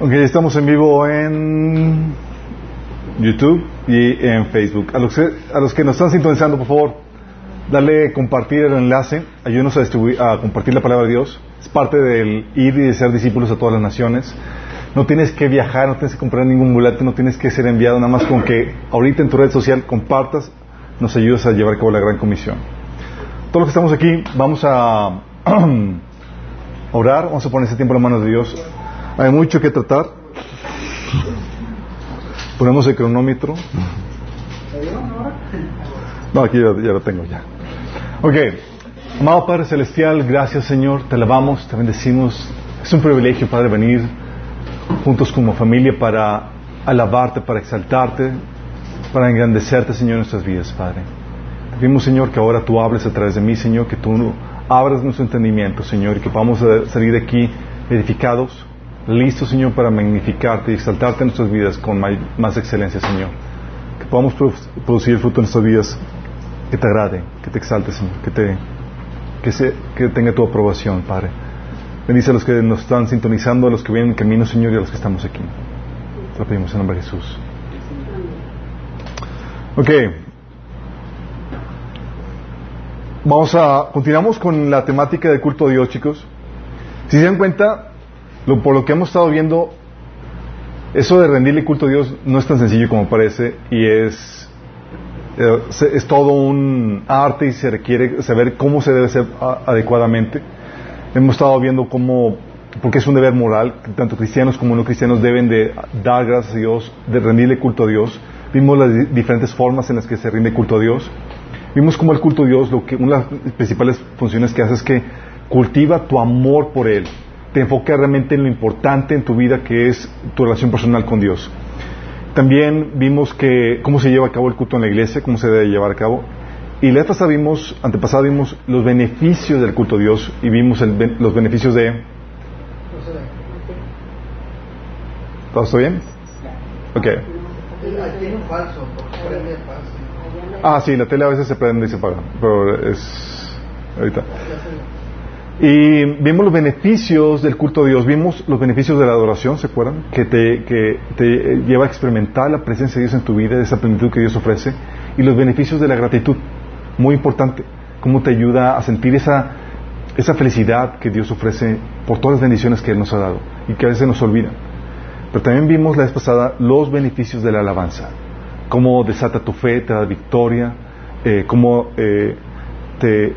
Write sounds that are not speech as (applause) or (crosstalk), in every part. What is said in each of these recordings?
Ok, estamos en vivo en YouTube y en Facebook. A los, que, a los que nos están sintonizando, por favor, dale compartir el enlace, ayúdenos a, distribuir, a compartir la palabra de Dios. Es parte del ir y de ser discípulos a todas las naciones. No tienes que viajar, no tienes que comprar ningún boleto, no tienes que ser enviado, nada más con que ahorita en tu red social compartas, nos ayudas a llevar a cabo la gran comisión. Todos los que estamos aquí, vamos a (clears throat) orar, vamos a poner ese tiempo en las manos de Dios. Hay mucho que tratar. Ponemos el cronómetro. No, aquí ya, lo tengo ya. Ok. Amado Padre Celestial, gracias Señor, te alabamos, te bendecimos. Es un privilegio, Padre, venir juntos como familia para alabarte, para exaltarte, para engrandecerte, Señor, en nuestras vidas, Padre. Te Señor, que ahora tú hables a través de mí, Señor, que tú abras nuestro entendimiento, Señor, y que podamos salir de aquí edificados, listos, Señor, para magnificarte y exaltarte en nuestras vidas con más excelencia, Señor. Que podamos producir el fruto en nuestras vidas que te agrade, que te exalte, Señor, que, que tenga tu aprobación, Padre. Bendice a los que nos están sintonizando, a los que vienen en camino, Señor, y a los que estamos aquí. Te lo pedimos en nombre de Jesús. Ok. Vamos a, continuamos con la temática del culto a Dios, chicos. Si se dan cuenta, lo, por lo que hemos estado viendo, eso de rendirle culto a Dios no es tan sencillo como parece y es, es todo un arte y se requiere saber cómo se debe hacer adecuadamente. Hemos estado viendo cómo, porque es un deber moral, tanto cristianos como no cristianos deben de dar gracias a Dios, de rendirle culto a Dios. Vimos las diferentes formas en las que se rinde culto a Dios. Vimos cómo el culto a Dios, lo que, una de las principales funciones que hace es que cultiva tu amor por Él. Te enfoca realmente en lo importante en tu vida que es tu relación personal con Dios. También vimos que cómo se lleva a cabo el culto en la iglesia, cómo se debe llevar a cabo. Y la pasada vimos, antepasada vimos los beneficios del culto a Dios y vimos el, los beneficios de... ¿Todo está bien? Ok. Ah, sí, la tele a veces se prende y se apaga, pero es ahorita. Y vimos los beneficios del culto a Dios, vimos los beneficios de la adoración, ¿se acuerdan? Que te, que te lleva a experimentar la presencia de Dios en tu vida, esa plenitud que Dios ofrece, y los beneficios de la gratitud, muy importante, cómo te ayuda a sentir esa, esa felicidad que Dios ofrece por todas las bendiciones que Él nos ha dado y que a veces nos olvida. Pero también vimos la vez pasada los beneficios de la alabanza, cómo desata tu fe, te da victoria, eh, cómo eh, te,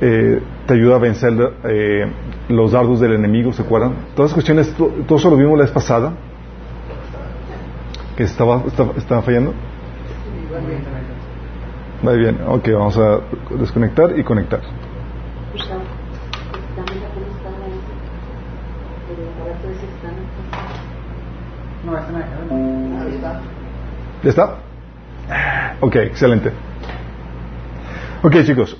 eh, te ayuda a vencer eh, los dardos del enemigo, ¿se acuerdan? Todas las cuestiones, todo eso lo vimos la vez pasada, que estaba, estaba, estaba fallando. Muy bien, ok, vamos a desconectar y conectar. ¿Ya está? Ok, excelente. Ok, chicos.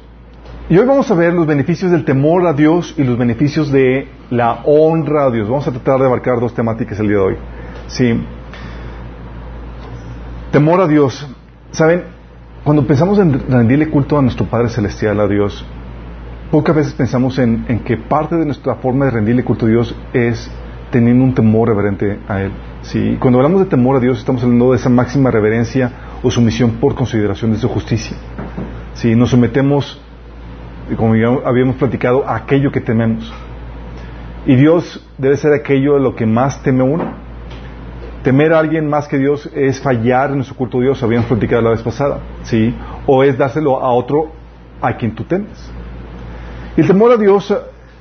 Y hoy vamos a ver los beneficios del temor a Dios y los beneficios de la honra a Dios. Vamos a tratar de abarcar dos temáticas el día de hoy. Sí. Temor a Dios. ¿Saben? Cuando pensamos en rendirle culto a nuestro Padre Celestial, a Dios, pocas veces pensamos en, que parte de nuestra forma de rendirle culto a Dios es teniendo un temor reverente a Él. Sí, cuando hablamos de temor a Dios estamos hablando de esa máxima reverencia o sumisión por consideración de su justicia. Sí, nos sometemos, como habíamos platicado, a aquello que tememos. Y Dios debe ser aquello a lo que más teme uno. Temer a alguien más que Dios es fallar en nuestro culto a Dios, habíamos platicado la vez pasada, ¿sí? O es dárselo a otro a quien tú temes. Y el temor a Dios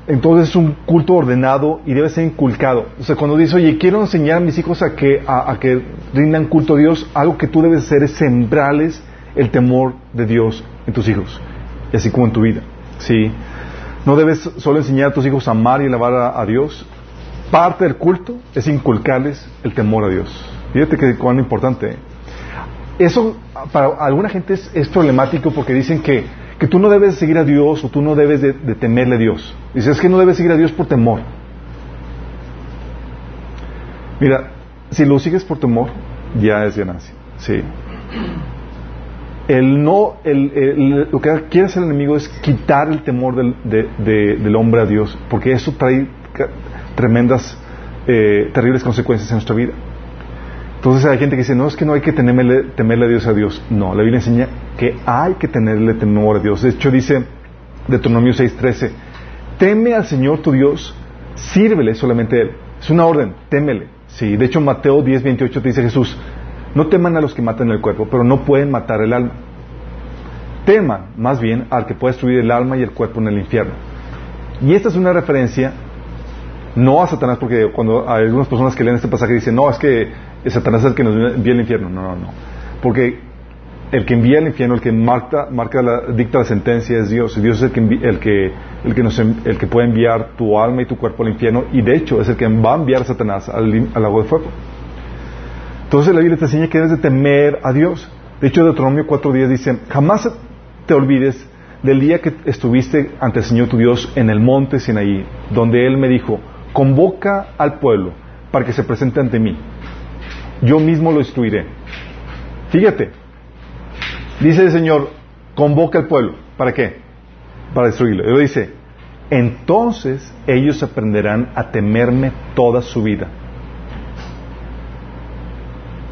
entonces es un culto ordenado y debe ser inculcado. O sea, cuando dices, oye, quiero enseñar a mis hijos a que, a, que rindan culto a Dios, algo que tú debes hacer es sembrarles el temor de Dios en tus hijos, y así como en tu vida. ¿sí? No debes solo enseñar a tus hijos a amar y alabar a, a Dios. Parte del culto es inculcarles el temor a Dios. Fíjate que cuán importante. Eso para alguna gente es problemático porque dicen que que tú no debes seguir a Dios o tú no debes de, temerle a Dios. Dices que no debes seguir a Dios por temor. Mira, si lo sigues por temor, ya es ganancia. Sí. El no, el, lo que quiere hacer el enemigo es quitar el temor del, de, de, del hombre a Dios, porque eso trae tremendas eh, terribles consecuencias en nuestra vida. Entonces hay gente que dice, no, es que no hay que temerle, temerle a Dios a Dios. No, la Biblia enseña que hay que tenerle temor a Dios. De hecho dice Deuteronomio 6:13, teme al Señor tu Dios, sírvele solamente a Él. Es una orden, témele. Sí, de hecho Mateo 10:28 te dice Jesús, no teman a los que matan el cuerpo, pero no pueden matar el alma. Teman más bien al que puede destruir el alma y el cuerpo en el infierno. Y esta es una referencia no a Satanás, porque cuando hay algunas personas que leen este pasaje dicen, no, es que Satanás es el que nos envía al infierno. No, no, no. Porque el que envía al infierno, el que marca, marca la, dicta la sentencia es Dios. Dios es el que, el que, el que, nos, el que puede enviar tu alma y tu cuerpo al infierno y de hecho es el que va a enviar a Satanás al, al agua de fuego. Entonces la Biblia te enseña que debes de temer a Dios. De hecho, Deuteronomio 4.10 dice, jamás te olvides del día que estuviste ante el Señor tu Dios en el monte Sinaí, donde Él me dijo, convoca al pueblo para que se presente ante mí. Yo mismo lo instruiré. Fíjate, dice el Señor, convoca al pueblo. ¿Para qué? Para destruirlo. Él dice, entonces ellos aprenderán a temerme toda su vida.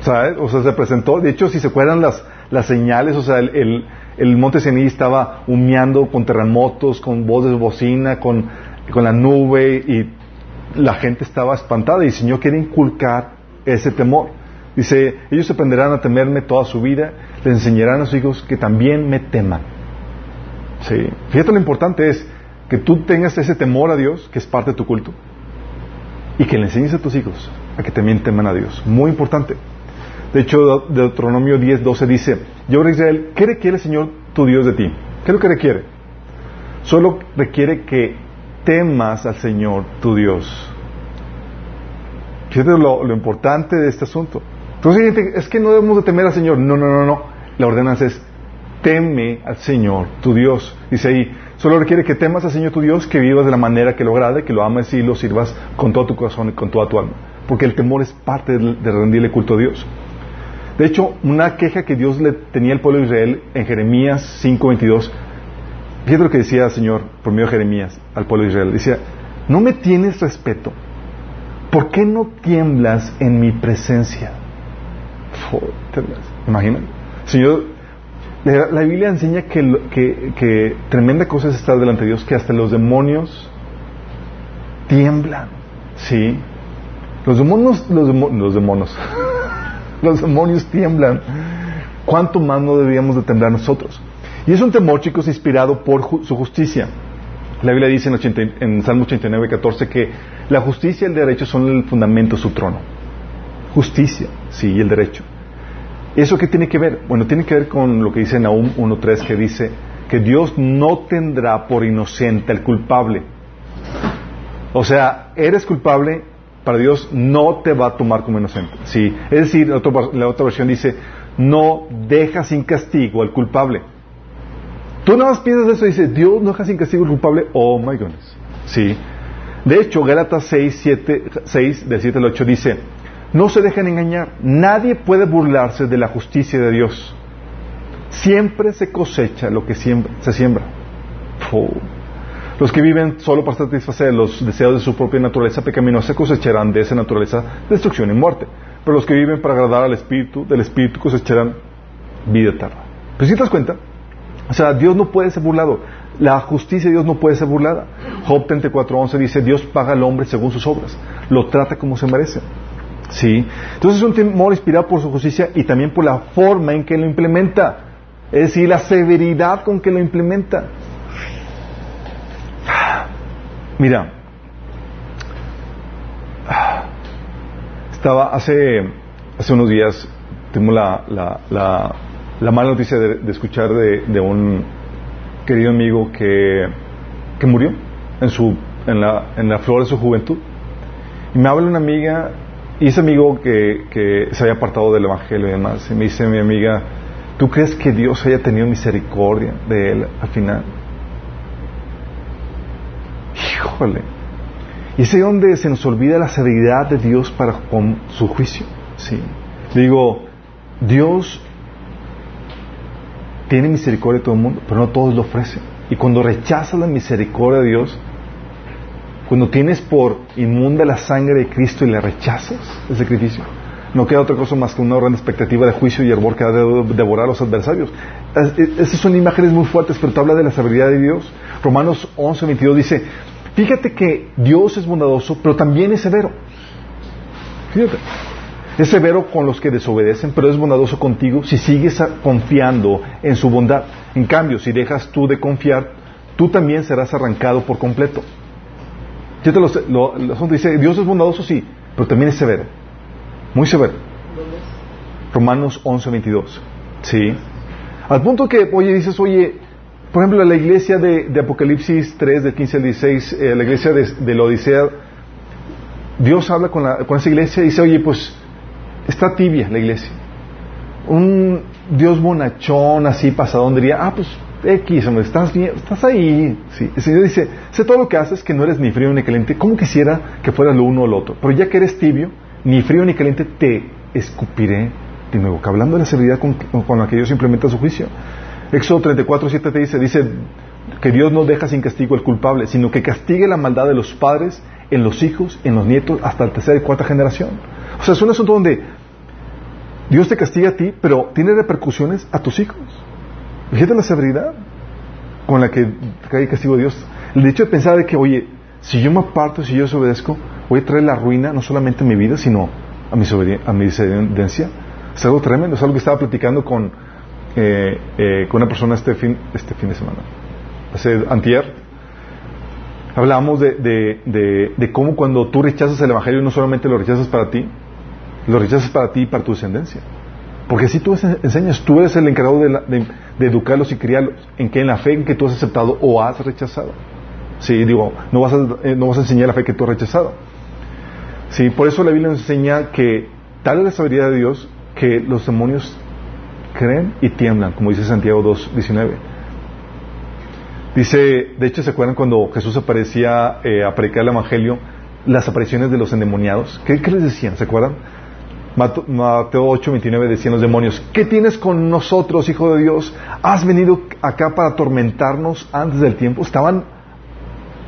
¿Sabes? O sea, se presentó, de hecho, si se acuerdan las, señales, o sea, el, el, monte Sinaí estaba humeando con terremotos, con voces de bocina, con, con la nube y la gente estaba espantada y el Señor quiere inculcar ese temor. Dice, ellos aprenderán a temerme toda su vida, les enseñarán a sus hijos que también me teman. Sí. Fíjate lo importante es que tú tengas ese temor a Dios, que es parte de tu culto, y que le enseñes a tus hijos a que también teman a Dios. Muy importante. De hecho, Deuteronomio 10, 12 dice, yo Israel, ¿qué requiere el Señor tu Dios de ti? ¿Qué es lo que requiere? Solo requiere que temas al Señor tu Dios. Fíjate lo, lo importante de este asunto. Entonces, es que no debemos de temer al Señor. No, no, no, no. La ordenanza es, teme al Señor tu Dios. Dice ahí, solo requiere que temas al Señor tu Dios, que vivas de la manera que lo agrade, que lo ames y lo sirvas con todo tu corazón y con toda tu alma. Porque el temor es parte de rendirle culto a Dios. De hecho, una queja que Dios le tenía al pueblo de Israel en Jeremías 5:22 Fíjate lo que decía el Señor por medio de Jeremías al pueblo de Israel. Decía, no me tienes respeto. ¿Por qué no tiemblas en mi presencia? Imaginan. Señor, la, Biblia enseña que, que, tremenda cosa es estar delante de Dios, que hasta los demonios tiemblan. ¿Sí? Los demonios, los, los demonios, (laughs) los demonios tiemblan. ¿Cuánto más no deberíamos de temblar nosotros? Y es un temor, chicos, inspirado por su justicia. La Biblia dice en, en Salmo 89, 14 que la justicia y el derecho son el fundamento de su trono. Justicia, sí, y el derecho. ¿Eso qué tiene que ver? Bueno, tiene que ver con lo que dice Nahum 1.3 que dice que Dios no tendrá por inocente al culpable. O sea, eres culpable, para Dios no te va a tomar como inocente. Sí, es decir, la otra, la otra versión dice, no deja sin castigo al culpable. Tú nada más piensas eso y dices, Dios no deja sin castigo el culpable. Oh my goodness. Sí. De hecho, Gálatas 6, 7, 6, del 7 al 8 dice, no se dejen engañar. Nadie puede burlarse de la justicia de Dios. Siempre se cosecha lo que se siembra. Los que viven solo para satisfacer los deseos de su propia naturaleza pecaminosa cosecharán de esa naturaleza destrucción y muerte. Pero los que viven para agradar al Espíritu, del Espíritu cosecharán vida eterna. ¿Pero si te das cuenta? O sea, Dios no puede ser burlado. La justicia de Dios no puede ser burlada. Job 34.11 dice, Dios paga al hombre según sus obras. Lo trata como se merece. ¿Sí? Entonces es un temor inspirado por su justicia y también por la forma en que lo implementa. Es decir, la severidad con que lo implementa. Mira, estaba hace, hace unos días, tengo la, la la mala noticia de, escuchar de, un querido amigo que, que murió en, su, en, la, en la flor de su juventud. Y me habla una amiga, y ese amigo que, se había apartado del Evangelio y demás, y me dice mi amiga, ¿tú crees que Dios haya tenido misericordia de él al final? Híjole. Y es donde se nos olvida la severidad de Dios para con su juicio. Sí. Digo, Dios tiene misericordia de todo el mundo, pero no todos lo ofrecen. Y cuando rechazas la misericordia de Dios, Cuando tienes por inmunda la sangre de Cristo y le rechazas el sacrificio, no queda otra cosa más que una gran expectativa de juicio y hervor que ha de devorar a los adversarios. Esas son imágenes muy fuertes, pero te habla de la severidad de Dios. Romanos 11, 22 dice, fíjate que Dios es bondadoso, pero también es severo. Fíjate. Es severo con los que desobedecen, pero es bondadoso contigo si sigues confiando en su bondad. En cambio, si dejas tú de confiar, tú también serás arrancado por completo. Fíjate, lo, lo, dice, Dios es bondadoso, sí, pero también es severo. Muy severo. Romanos 11, 22. Sí. Al punto que, oye, dices, oye, por ejemplo, la iglesia de, Apocalipsis 3, de 15 al 16, eh, la iglesia de, la Odisea, Dios habla con, la, con esa iglesia y dice, oye, pues está tibia la iglesia. Un Dios bonachón, así pasadón, diría, ah, pues X, hombre, estás bien, estás ahí. Sí. El Señor dice, sé todo lo que haces, que no eres ni frío ni caliente. ¿Cómo quisiera que fueras lo uno o lo otro? Pero ya que eres tibio, ni frío ni caliente, te escupiré de nuevo. Hablando de la severidad con, la que Dios implementa su juicio. Éxodo 34, 7 te dice, dice que Dios no deja sin castigo al culpable, sino que castigue la maldad de los padres en los hijos, en los nietos, hasta la tercera y cuarta generación. O sea, es un asunto donde Dios te castiga a ti, pero tiene repercusiones a tus hijos. Fíjate la severidad con la que cae el castigo de Dios. El hecho de pensar de que, oye, si yo me aparto, si yo desobedezco, voy a traer la ruina no solamente a mi vida, sino a mi, a mi descendencia. Es algo tremendo, es algo que estaba platicando con, eh, eh, con una persona este fin, este fin de semana. Antier, hablábamos de, de, de, cómo cuando tú rechazas el Evangelio no solamente lo rechazas para ti, lo rechazas para ti y para tu descendencia. Porque si tú enseñas, tú eres el encargado de, educarlos y criarlos. ¿En qué? En la fe en que tú has aceptado o has rechazado. Sí, digo, no vas a, eh, no vas a enseñar la fe que tú has rechazado. Sí, por eso la Biblia nos enseña que tal es la sabiduría de Dios que los demonios creen y tiemblan, como dice Santiago 2.19. Dice, de hecho, ¿se acuerdan cuando Jesús aparecía eh, a predicar el Evangelio? Las apariciones de los endemoniados. ¿Qué, ¿Qué les decían? ¿Se acuerdan? Mateo 8, 29 decían los demonios, ¿qué tienes con nosotros, Hijo de Dios? ¿Has venido acá para atormentarnos antes del tiempo? Estaban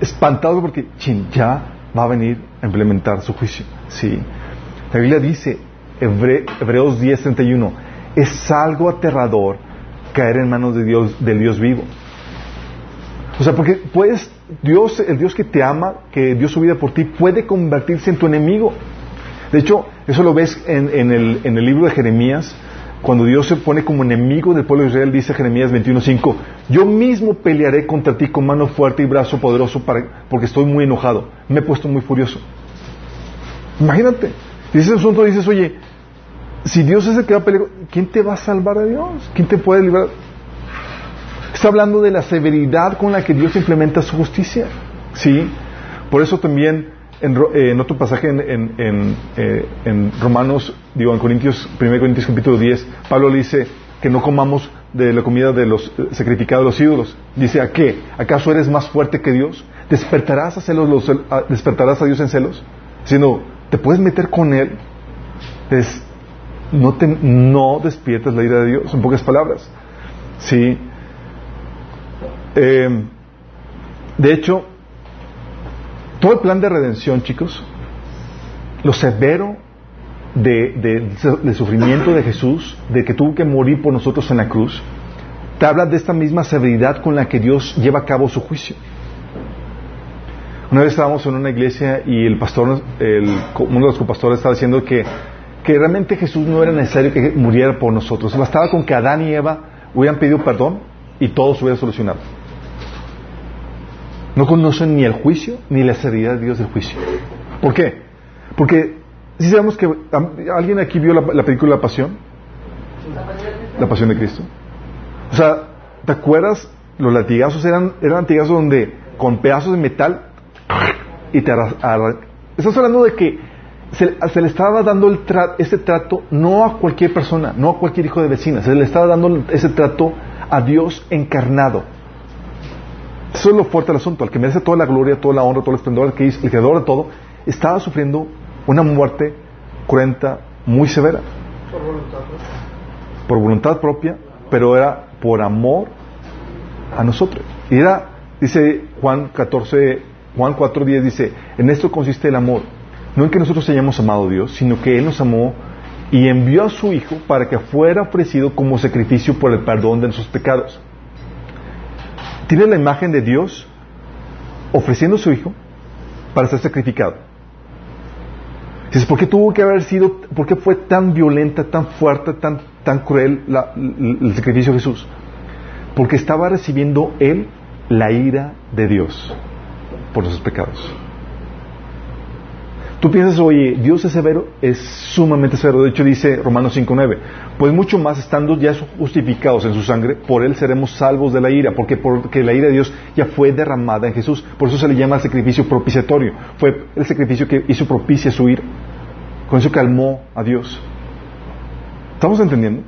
espantados porque chin, ya va a venir a implementar su juicio. Sí. La Biblia dice, Hebreos 10, 31, es algo aterrador caer en manos de Dios, del Dios vivo. O sea, porque puedes, Dios, el Dios que te ama, que dio su vida por ti, puede convertirse en tu enemigo. De hecho, eso lo ves en, el, libro de Jeremías, cuando Dios se pone como enemigo del pueblo de Israel, dice Jeremías 21.5, yo mismo pelearé contra ti con mano fuerte y brazo poderoso porque estoy muy enojado, me he puesto muy furioso. Imagínate, y ese asunto dices, oye, si Dios es el que va a pelear, ¿quién te va a salvar a Dios? ¿Quién te puede librar? Está hablando de la severidad con la que Dios implementa su justicia. ¿Sí? Por eso también eh, en, otro pasaje eh, en, Romanos, digo en Corintios, 1 Corintios capítulo 10, Pablo le dice que no comamos de la comida de los eh, sacrificados los ídolos. Dice, ¿a qué? ¿Acaso eres más fuerte que Dios? ¿Despertarás a, celos los, ¿despertarás a Dios en celos? Sino, ¿te puedes meter con Él? Es, no, te, no despiertas la ira de Dios, en pocas palabras. Sí. de hecho, todo el plan de redención, chicos, lo severo de, sufrimiento de Jesús, de que tuvo que morir por nosotros en la cruz, te habla de esta misma severidad con la que Dios lleva a cabo su juicio. Una vez estábamos en una iglesia y el pastor, uno de los copastores estaba diciendo que, que realmente Jesús no era necesario que muriera por nosotros. Bastaba con que Adán y Eva hubieran pedido perdón y todo se hubiera solucionado. No conocen ni el juicio ni la seriedad de Dios del juicio. ¿Por qué? Porque si sabemos que alguien aquí vio la, película La Pasión, la Pasión de Cristo. O sea, ¿te acuerdas? Los latigazos eran, eran latigazos donde con pedazos de metal y te Estás hablando de que se, le estaba dando el ese trato no a cualquier persona, no a cualquier hijo de vecina, se le estaba dando ese trato a Dios encarnado. Eso es lo fuerte del asunto. Al que merece toda la gloria, toda la honra, todo el esplendor, el que es el creador de todo, estaba sufriendo una muerte cruenta, muy severa. Por voluntad propia. Por voluntad propia, pero era por amor a nosotros. Y era, dice Juan 14, Juan 4.10 dice, en esto consiste el amor, no en que nosotros hayamos amado a Dios, sino que Él nos amó y envió a su Hijo para que fuera ofrecido como sacrificio por el perdón de nuestros pecados. Tiene la imagen de Dios ofreciendo a su Hijo para ser sacrificado. Dices, ¿por qué tuvo que haber sido, por qué fue tan violenta, tan fuerte, tan, tan cruel el sacrificio de Jesús? Porque estaba recibiendo Él la ira de Dios por sus pecados. Tú piensas, oye, Dios es severo, es sumamente severo. De hecho, dice Romanos 5.9, pues mucho más estando ya justificados en su sangre, por Él seremos salvos de la ira, porque, porque la ira de Dios ya fue derramada en Jesús. Por eso se le llama el sacrificio propiciatorio. Fue el sacrificio que hizo propicia su ira. Con eso calmó a Dios. ¿Estamos entendiendo?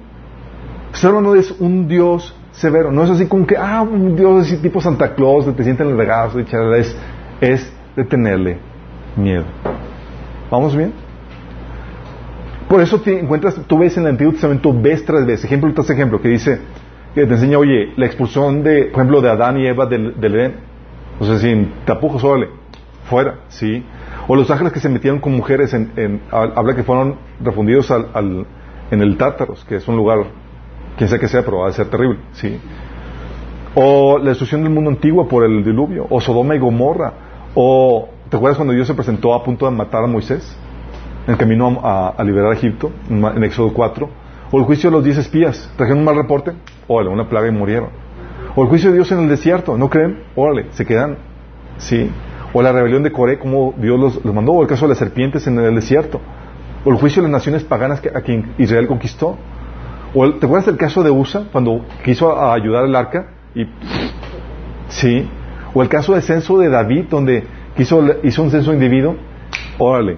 Solo no es un Dios severo. No es así como que, ah, un Dios así tipo Santa Claus, te sienten en el regazo, es, es de tenerle miedo. ¿Vamos bien? Por eso te encuentras, tú ves en el Antiguo Testamento, ves tras vez, ejemplo tras ejemplo, que dice, que te enseña, oye, la expulsión de, por ejemplo, de Adán y Eva del, del Edén. O sea, sin tapujos, órale, fuera, ¿sí? O los ángeles que se metieron con mujeres, en, habla que fueron refundidos al, en el Tártaros, que es un lugar, quién sabe que sea, pero va a ser terrible, ¿sí? O la destrucción del mundo antiguo por el diluvio, o Sodoma y Gomorra, o ¿Te acuerdas cuando Dios se presentó a punto de matar a Moisés? En el camino a, liberar a Egipto, en Éxodo 4. O el juicio de los diez espías. Trajeron un mal reporte. Órale, una plaga y murieron. O el juicio de Dios en el desierto. ¿No creen? Órale, se quedan. Sí. O la rebelión de Coré, como Dios los, mandó. O el caso de las serpientes en el desierto. O el juicio de las naciones paganas que, a quien Israel conquistó. O ¿Te acuerdas del caso de Usa cuando quiso ayudar al arca? Y, sí. O el caso del censo de David, donde hizo, hizo un censo individuo, órale,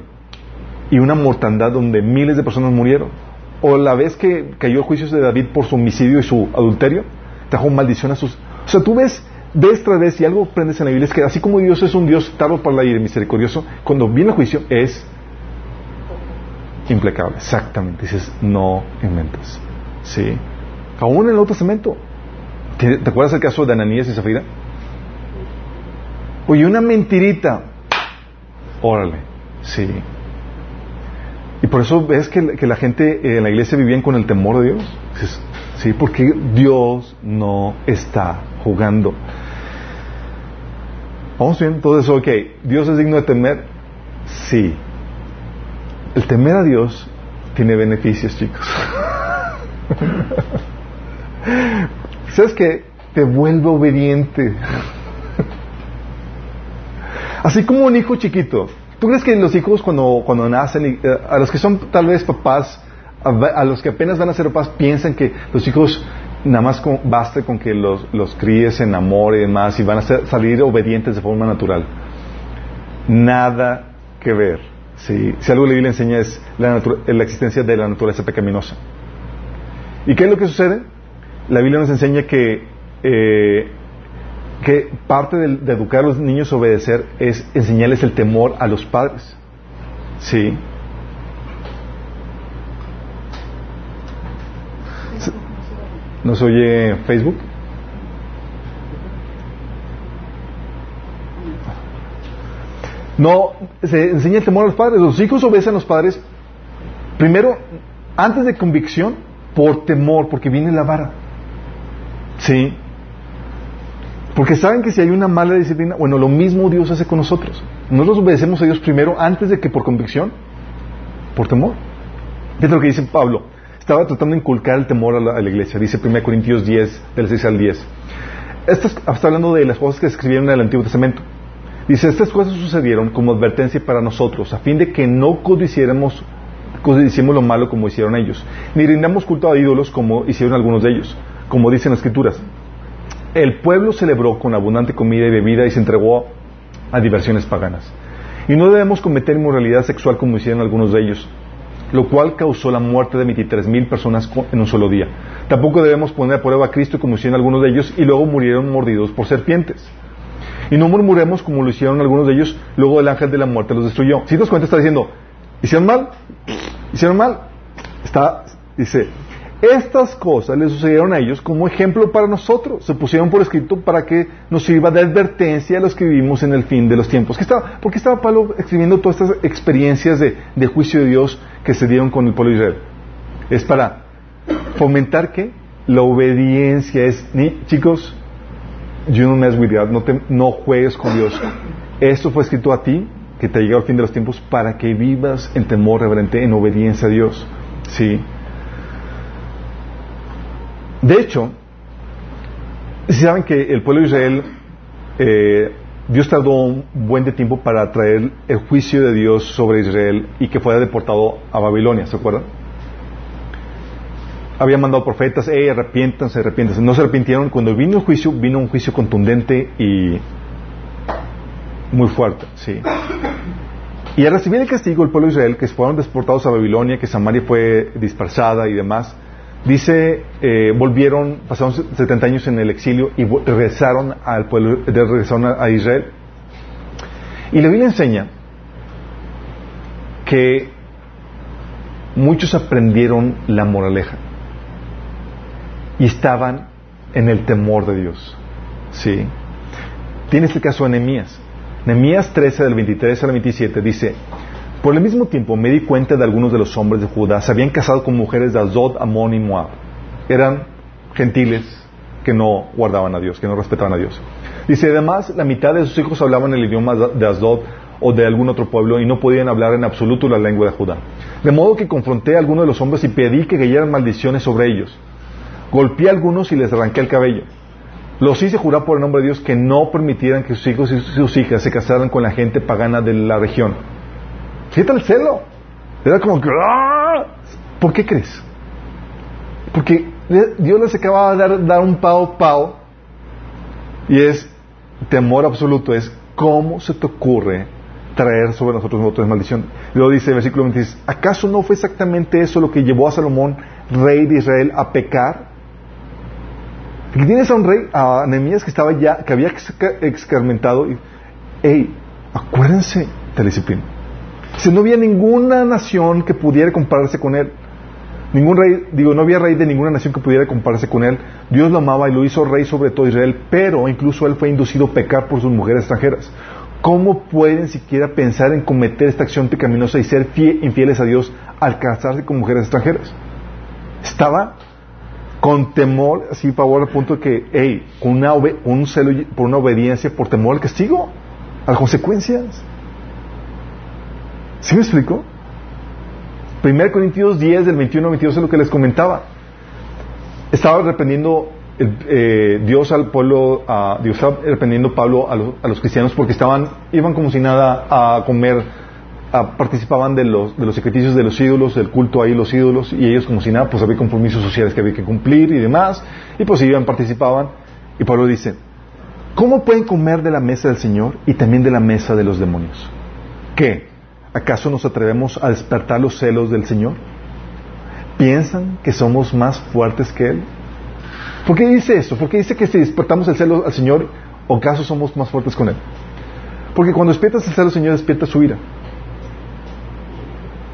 y una mortandad donde miles de personas murieron. O la vez que cayó el juicio de David por su homicidio y su adulterio, trajo maldición a sus... O sea, tú ves vez tras vez y algo aprendes en la Biblia es que así como Dios es un Dios tardo para la ira misericordioso, cuando viene el juicio es implacable. Exactamente. Dices, no inventes. Sí. Aún en el Nuevo Testamento. ¿Te acuerdas el caso de Ananías y Zafira? Oye, una mentirita. Órale, sí. Y por eso ves que, la gente en la iglesia vivían con el temor de Dios. Sí, porque Dios no está jugando. Vamos bien, eso, ok. ¿Dios es digno de temer? Sí. El temer a Dios tiene beneficios, chicos. (laughs) ¿Sabes qué? Te vuelve obediente. Así como un hijo chiquito. ¿Tú crees que los hijos cuando, cuando nacen, eh, a los que son tal vez papás, a, los que apenas van a ser papás, piensan que los hijos nada más con, basta con que los, los críes en amor y demás y van a salir obedientes de forma natural? Nada que ver. Si algo la Biblia enseña es la, la existencia de la naturaleza pecaminosa. ¿Y qué es lo que sucede? La Biblia nos enseña que eh, que parte de, educar a los niños a obedecer es enseñarles el temor a los padres. Sí. ¿Nos oye Facebook? No, se enseña el temor a los padres. Los hijos obedecen a los padres, primero, antes de convicción, por temor, porque viene la vara. Sí. Porque saben que si hay una mala disciplina, bueno, lo mismo Dios hace con nosotros. Nosotros obedecemos a Dios primero antes de que por convicción, por temor. Es lo que dice Pablo. Estaba tratando de inculcar el temor a la, iglesia. Dice 1 Corintios 10, del 6 al 10. Esto está hablando de las cosas que escribieron en el Antiguo Testamento. Dice, estas cosas sucedieron como advertencia para nosotros, a fin de que no codiciéramos, codiciemos lo malo como hicieron ellos, ni rindamos culto a ídolos como hicieron algunos de ellos, como dicen las Escrituras el pueblo celebró con abundante comida y bebida y se entregó a diversiones paganas. Y no debemos cometer inmoralidad sexual como hicieron algunos de ellos, lo cual causó la muerte de 23 mil personas en un solo día. Tampoco debemos poner a prueba a Cristo como hicieron algunos de ellos y luego murieron mordidos por serpientes. Y no murmuremos como lo hicieron algunos de ellos, luego el ángel de la muerte los destruyó. Si nos cuenta está diciendo, ¿hicieron mal? ¿Hicieron mal? Está, dice, Estas cosas le sucedieron a ellos como ejemplo para nosotros. Se pusieron por escrito para que nos sirva de advertencia a los que vivimos en el fin de los tiempos. ¿Qué estaba, ¿Por qué estaba Pablo escribiendo todas estas experiencias de, juicio de Dios que se dieron con el pueblo de Israel? Es para fomentar que la obediencia es, ni, chicos, you don't mess with God, no, te, no juegues con Dios. Esto fue escrito a ti, que te llega al fin de los tiempos, para que vivas en temor reverente, en obediencia a Dios. Sí. De hecho, si saben que el pueblo de Israel, eh, Dios tardó un buen de tiempo para traer el juicio de Dios sobre Israel y que fuera deportado a Babilonia, ¿se acuerdan? Había mandado profetas, eh, arrepiéntanse, arrepiéntanse. No se arrepintieron. Cuando vino el juicio, vino un juicio contundente y muy fuerte, sí. Y al recibir el castigo, el pueblo de Israel, que fueron deportados a Babilonia, que Samaria fue dispersada y demás, Dice, eh, volvieron, pasaron 70 años en el exilio y regresaron al pueblo, regresaron a Israel. Y la Biblia enseña que muchos aprendieron la moraleja y estaban en el temor de Dios. ¿Sí? Tienes el caso de Nehemías. Nehemías 13 del 23 al 27 dice, por el mismo tiempo me di cuenta de algunos de los hombres de Judá se habían casado con mujeres de Azod, Amón y Moab. Eran gentiles que no guardaban a Dios, que no respetaban a Dios. Dice, además, la mitad de sus hijos hablaban el idioma de Azod o de algún otro pueblo y no podían hablar en absoluto la lengua de Judá. De modo que confronté a algunos de los hombres y pedí que cayeran maldiciones sobre ellos. Golpeé a algunos y les arranqué el cabello. Los hice jurar por el nombre de Dios que no permitieran que sus hijos y sus hijas se casaran con la gente pagana de la región Fíjate el celo. Era como que, ¡ah! ¿por qué crees? Porque Dios les acaba de dar, un pao pao y es temor absoluto, es cómo se te ocurre traer sobre nosotros de maldición. Luego dice el versículo 26, ¿acaso no fue exactamente eso lo que llevó a Salomón, rey de Israel, a pecar? Aquí tienes a un rey, a Nehemías que estaba ya, que había excarmentado y, hey, acuérdense de la disciplina. Si no había ninguna nación que pudiera compararse con él. Ningún rey, digo, no había rey de ninguna nación que pudiera compararse con él. Dios lo amaba y lo hizo rey sobre todo Israel, pero incluso él fue inducido a pecar por sus mujeres extranjeras. ¿Cómo pueden siquiera pensar en cometer esta acción pecaminosa y ser infieles a Dios al casarse con mujeres extranjeras? Estaba con temor, así favor, al punto de que, hey, con una un celo por una obediencia, por temor al castigo, a las consecuencias. ¿Sí me explico? 1 Corintios 10, del 21 al 22 es lo que les comentaba. Estaba reprendiendo eh, Dios al pueblo, Dios estaba reprendiendo Pablo a los, cristianos porque estaban, iban como si nada a comer, participaban de los, de los sacrificios de los ídolos, del culto ahí los ídolos, y ellos como si nada, pues había compromisos sociales que había que cumplir y demás, y pues iban, participaban, y Pablo dice, ¿cómo pueden comer de la mesa del Señor y también de la mesa de los demonios? ¿Qué? ¿Acaso nos atrevemos a despertar los celos del Señor? ¿Piensan que somos más fuertes que Él? ¿Por qué dice eso? ¿Por qué dice que si despertamos el celo al Señor, acaso somos más fuertes con Él? Porque cuando despiertas el celo al Señor, despierta su ira.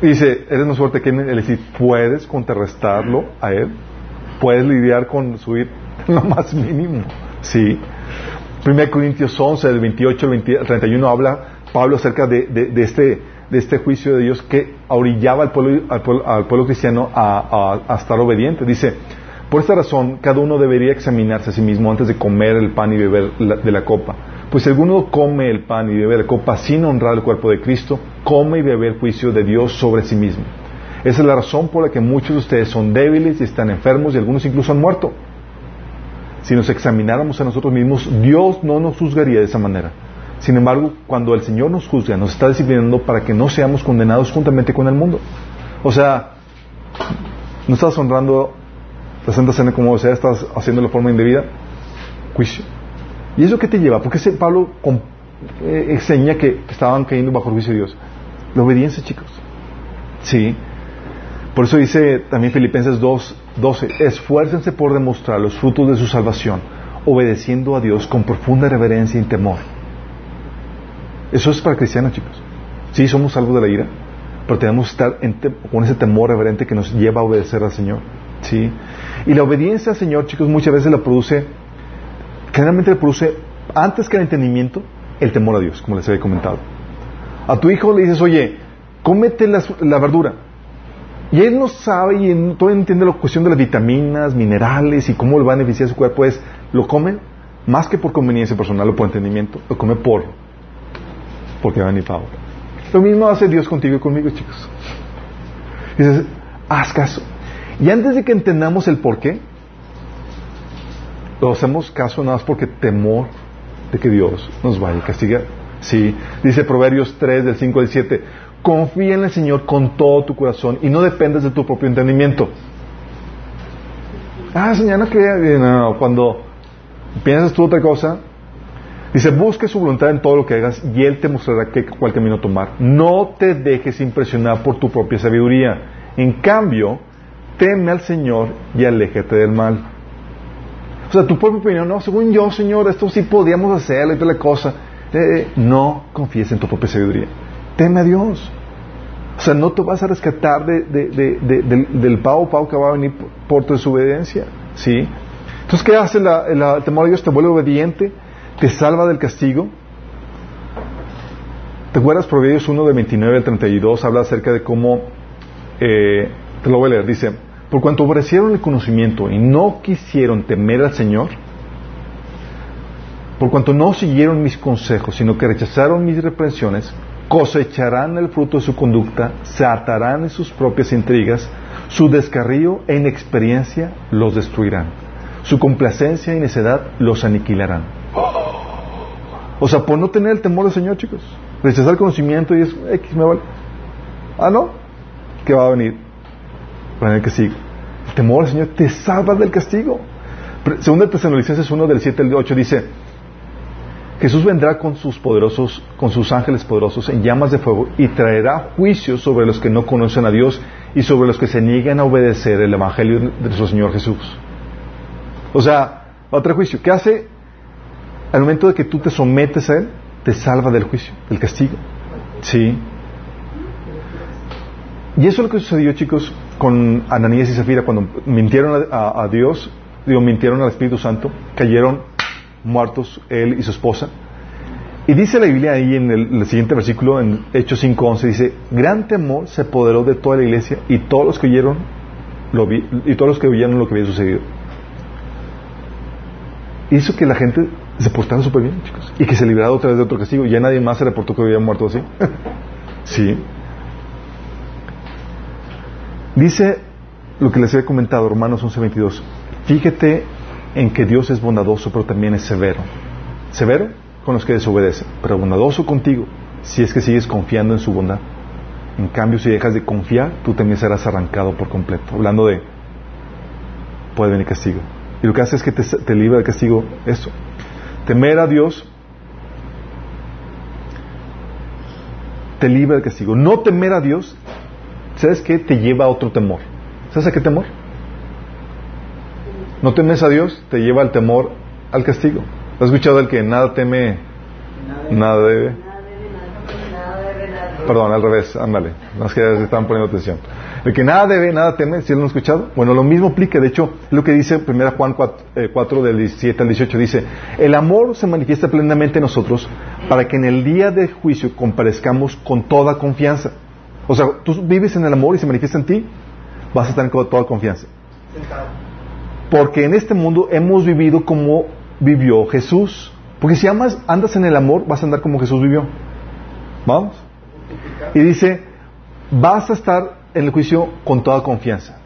Y dice, eres más fuerte que Él. Él dice, ¿puedes contrarrestarlo a Él? ¿Puedes lidiar con su ira? (laughs) Lo más mínimo. Sí. 1 Corintios 11, del 28 al 31, habla Pablo acerca de, de este de este juicio de Dios que orillaba al pueblo, al pueblo, cristiano a, estar obediente. Dice, por esta razón, cada uno debería examinarse a sí mismo antes de comer el pan y beber de la copa. Pues si alguno come el pan y bebe la copa sin honrar el cuerpo de Cristo, come y bebe el juicio de Dios sobre sí mismo. Esa es la razón por la que muchos de ustedes son débiles y están enfermos y algunos incluso han muerto. Si nos examináramos a nosotros mismos, Dios no nos juzgaría de esa manera. Sin embargo, cuando el Señor nos juzga, nos está disciplinando para que no seamos condenados juntamente con el mundo. O sea, no estás honrando la Santa Cena como sea, estás haciendo la forma indebida. Juicio. ¿Y eso qué te lleva? Porque ese Pablo eh, enseña que estaban cayendo bajo el juicio de Dios. La obediencia, chicos. Sí. Por eso dice también Filipenses 2, 12, esfuércense por demostrar los frutos de su salvación, obedeciendo a Dios con profunda reverencia y temor. Eso es para cristianos, chicos. Sí, somos salvos de la ira, pero tenemos que estar con ese temor reverente que nos lleva a obedecer al Señor. ¿Sí? Y la obediencia al Señor, chicos, muchas veces la produce, generalmente la produce, antes que el entendimiento, el temor a Dios, como les había comentado. A tu hijo le dices, oye, cómete la, verdura. Y él no sabe y todo entiende la cuestión de las vitaminas, minerales y cómo le va a beneficiar su cuerpo. Es, lo come más que por conveniencia personal o por entendimiento, lo come por, porque va a venir favor. Lo mismo hace Dios contigo y conmigo, chicos. dices, haz caso. Y antes de que entendamos el por qué, lo hacemos caso nada más porque temor de que Dios nos vaya a castigar. Sí, dice Proverbios 3 del 5 al 7, confía en el Señor con todo tu corazón y no dependes de tu propio entendimiento. Ah, Señor, no creía, no, cuando piensas tú otra cosa, dice, busque su voluntad en todo lo que hagas y Él te mostrará qué, cuál camino tomar. No te dejes impresionar por tu propia sabiduría. En cambio, teme al Señor y aléjate del mal. O sea, tu propia opinión, no, según yo, Señor, esto sí podíamos hacerlo y toda la cosa. Eh, no confíes en tu propia sabiduría. Teme a Dios. O sea, no te vas a rescatar de, del, pavo pavo que va a venir por, tu desobediencia. ¿Sí? Entonces, ¿qué hace el temor a Dios? Te vuelve obediente, te salva del castigo. ¿Te acuerdas? Proverbios 1 de 29 al 32 habla acerca de cómo, eh, te lo voy a leer, dice, por cuanto ofrecieron el conocimiento y no quisieron temer al Señor, por cuanto no siguieron mis consejos, sino que rechazaron mis reprensiones, cosecharán el fruto de su conducta, se atarán en sus propias intrigas, su descarrío e inexperiencia los destruirán, su complacencia y necedad los aniquilarán. O sea, por no tener el temor del Señor, chicos, rechazar el conocimiento y es X me vale. Ah, no, ¿qué va a venir? Va a venir que sigue. El temor del Señor te salva del castigo. Segunda Tesalonicenses 1 del 7 al 8 dice, Jesús vendrá con sus poderosos, con sus ángeles poderosos en llamas de fuego y traerá juicio sobre los que no conocen a Dios y sobre los que se niegan a obedecer el evangelio de nuestro Señor Jesús. O sea, otro juicio. ¿Qué hace? Al momento de que tú te sometes a Él, te salva del juicio, del castigo. Sí. Y eso es lo que sucedió, chicos, con Ananías y Zafira cuando mintieron a, Dios, digo, mintieron al Espíritu Santo, cayeron muertos él y su esposa. Y dice la Biblia ahí en el, siguiente versículo, en Hechos 5.11, dice, gran temor se apoderó de toda la iglesia y todos los que oyeron lo vi, y todos los que oyeron lo que había sucedido. Hizo que la gente se portara súper bien, chicos, y que se librara otra vez de otro castigo. Ya nadie más se reportó que había muerto así. (laughs) sí. Dice lo que les había comentado, Romanos 11.22. Fíjate en que Dios es bondadoso, pero también es severo. Severo con los que desobedecen, pero bondadoso contigo si es que sigues confiando en su bondad. En cambio, si dejas de confiar, tú también serás arrancado por completo. Hablando de, puede venir castigo. Y lo que hace es que te, te libra del castigo esto. Temer a Dios te libra del castigo. No temer a Dios, ¿sabes qué? Te lleva a otro temor. ¿Sabes a qué temor? No temes a Dios, te lleva al temor al castigo. ¿Has escuchado el que nada teme, nada debe? Perdón, al revés, ándale. Es que están poniendo atención. El que nada debe, nada teme, si lo han escuchado? Bueno, lo mismo aplica. De hecho, es lo que dice 1 Juan 4, eh, del 17 al 18. Dice, el amor se manifiesta plenamente en nosotros para que en el día de juicio comparezcamos con toda confianza. O sea, tú vives en el amor y se manifiesta en ti, vas a estar con toda confianza. Porque en este mundo hemos vivido como vivió Jesús. Porque si amas, andas en el amor, vas a andar como Jesús vivió. ¿Vamos? Y dice, vas a estar en el juicio con toda confianza.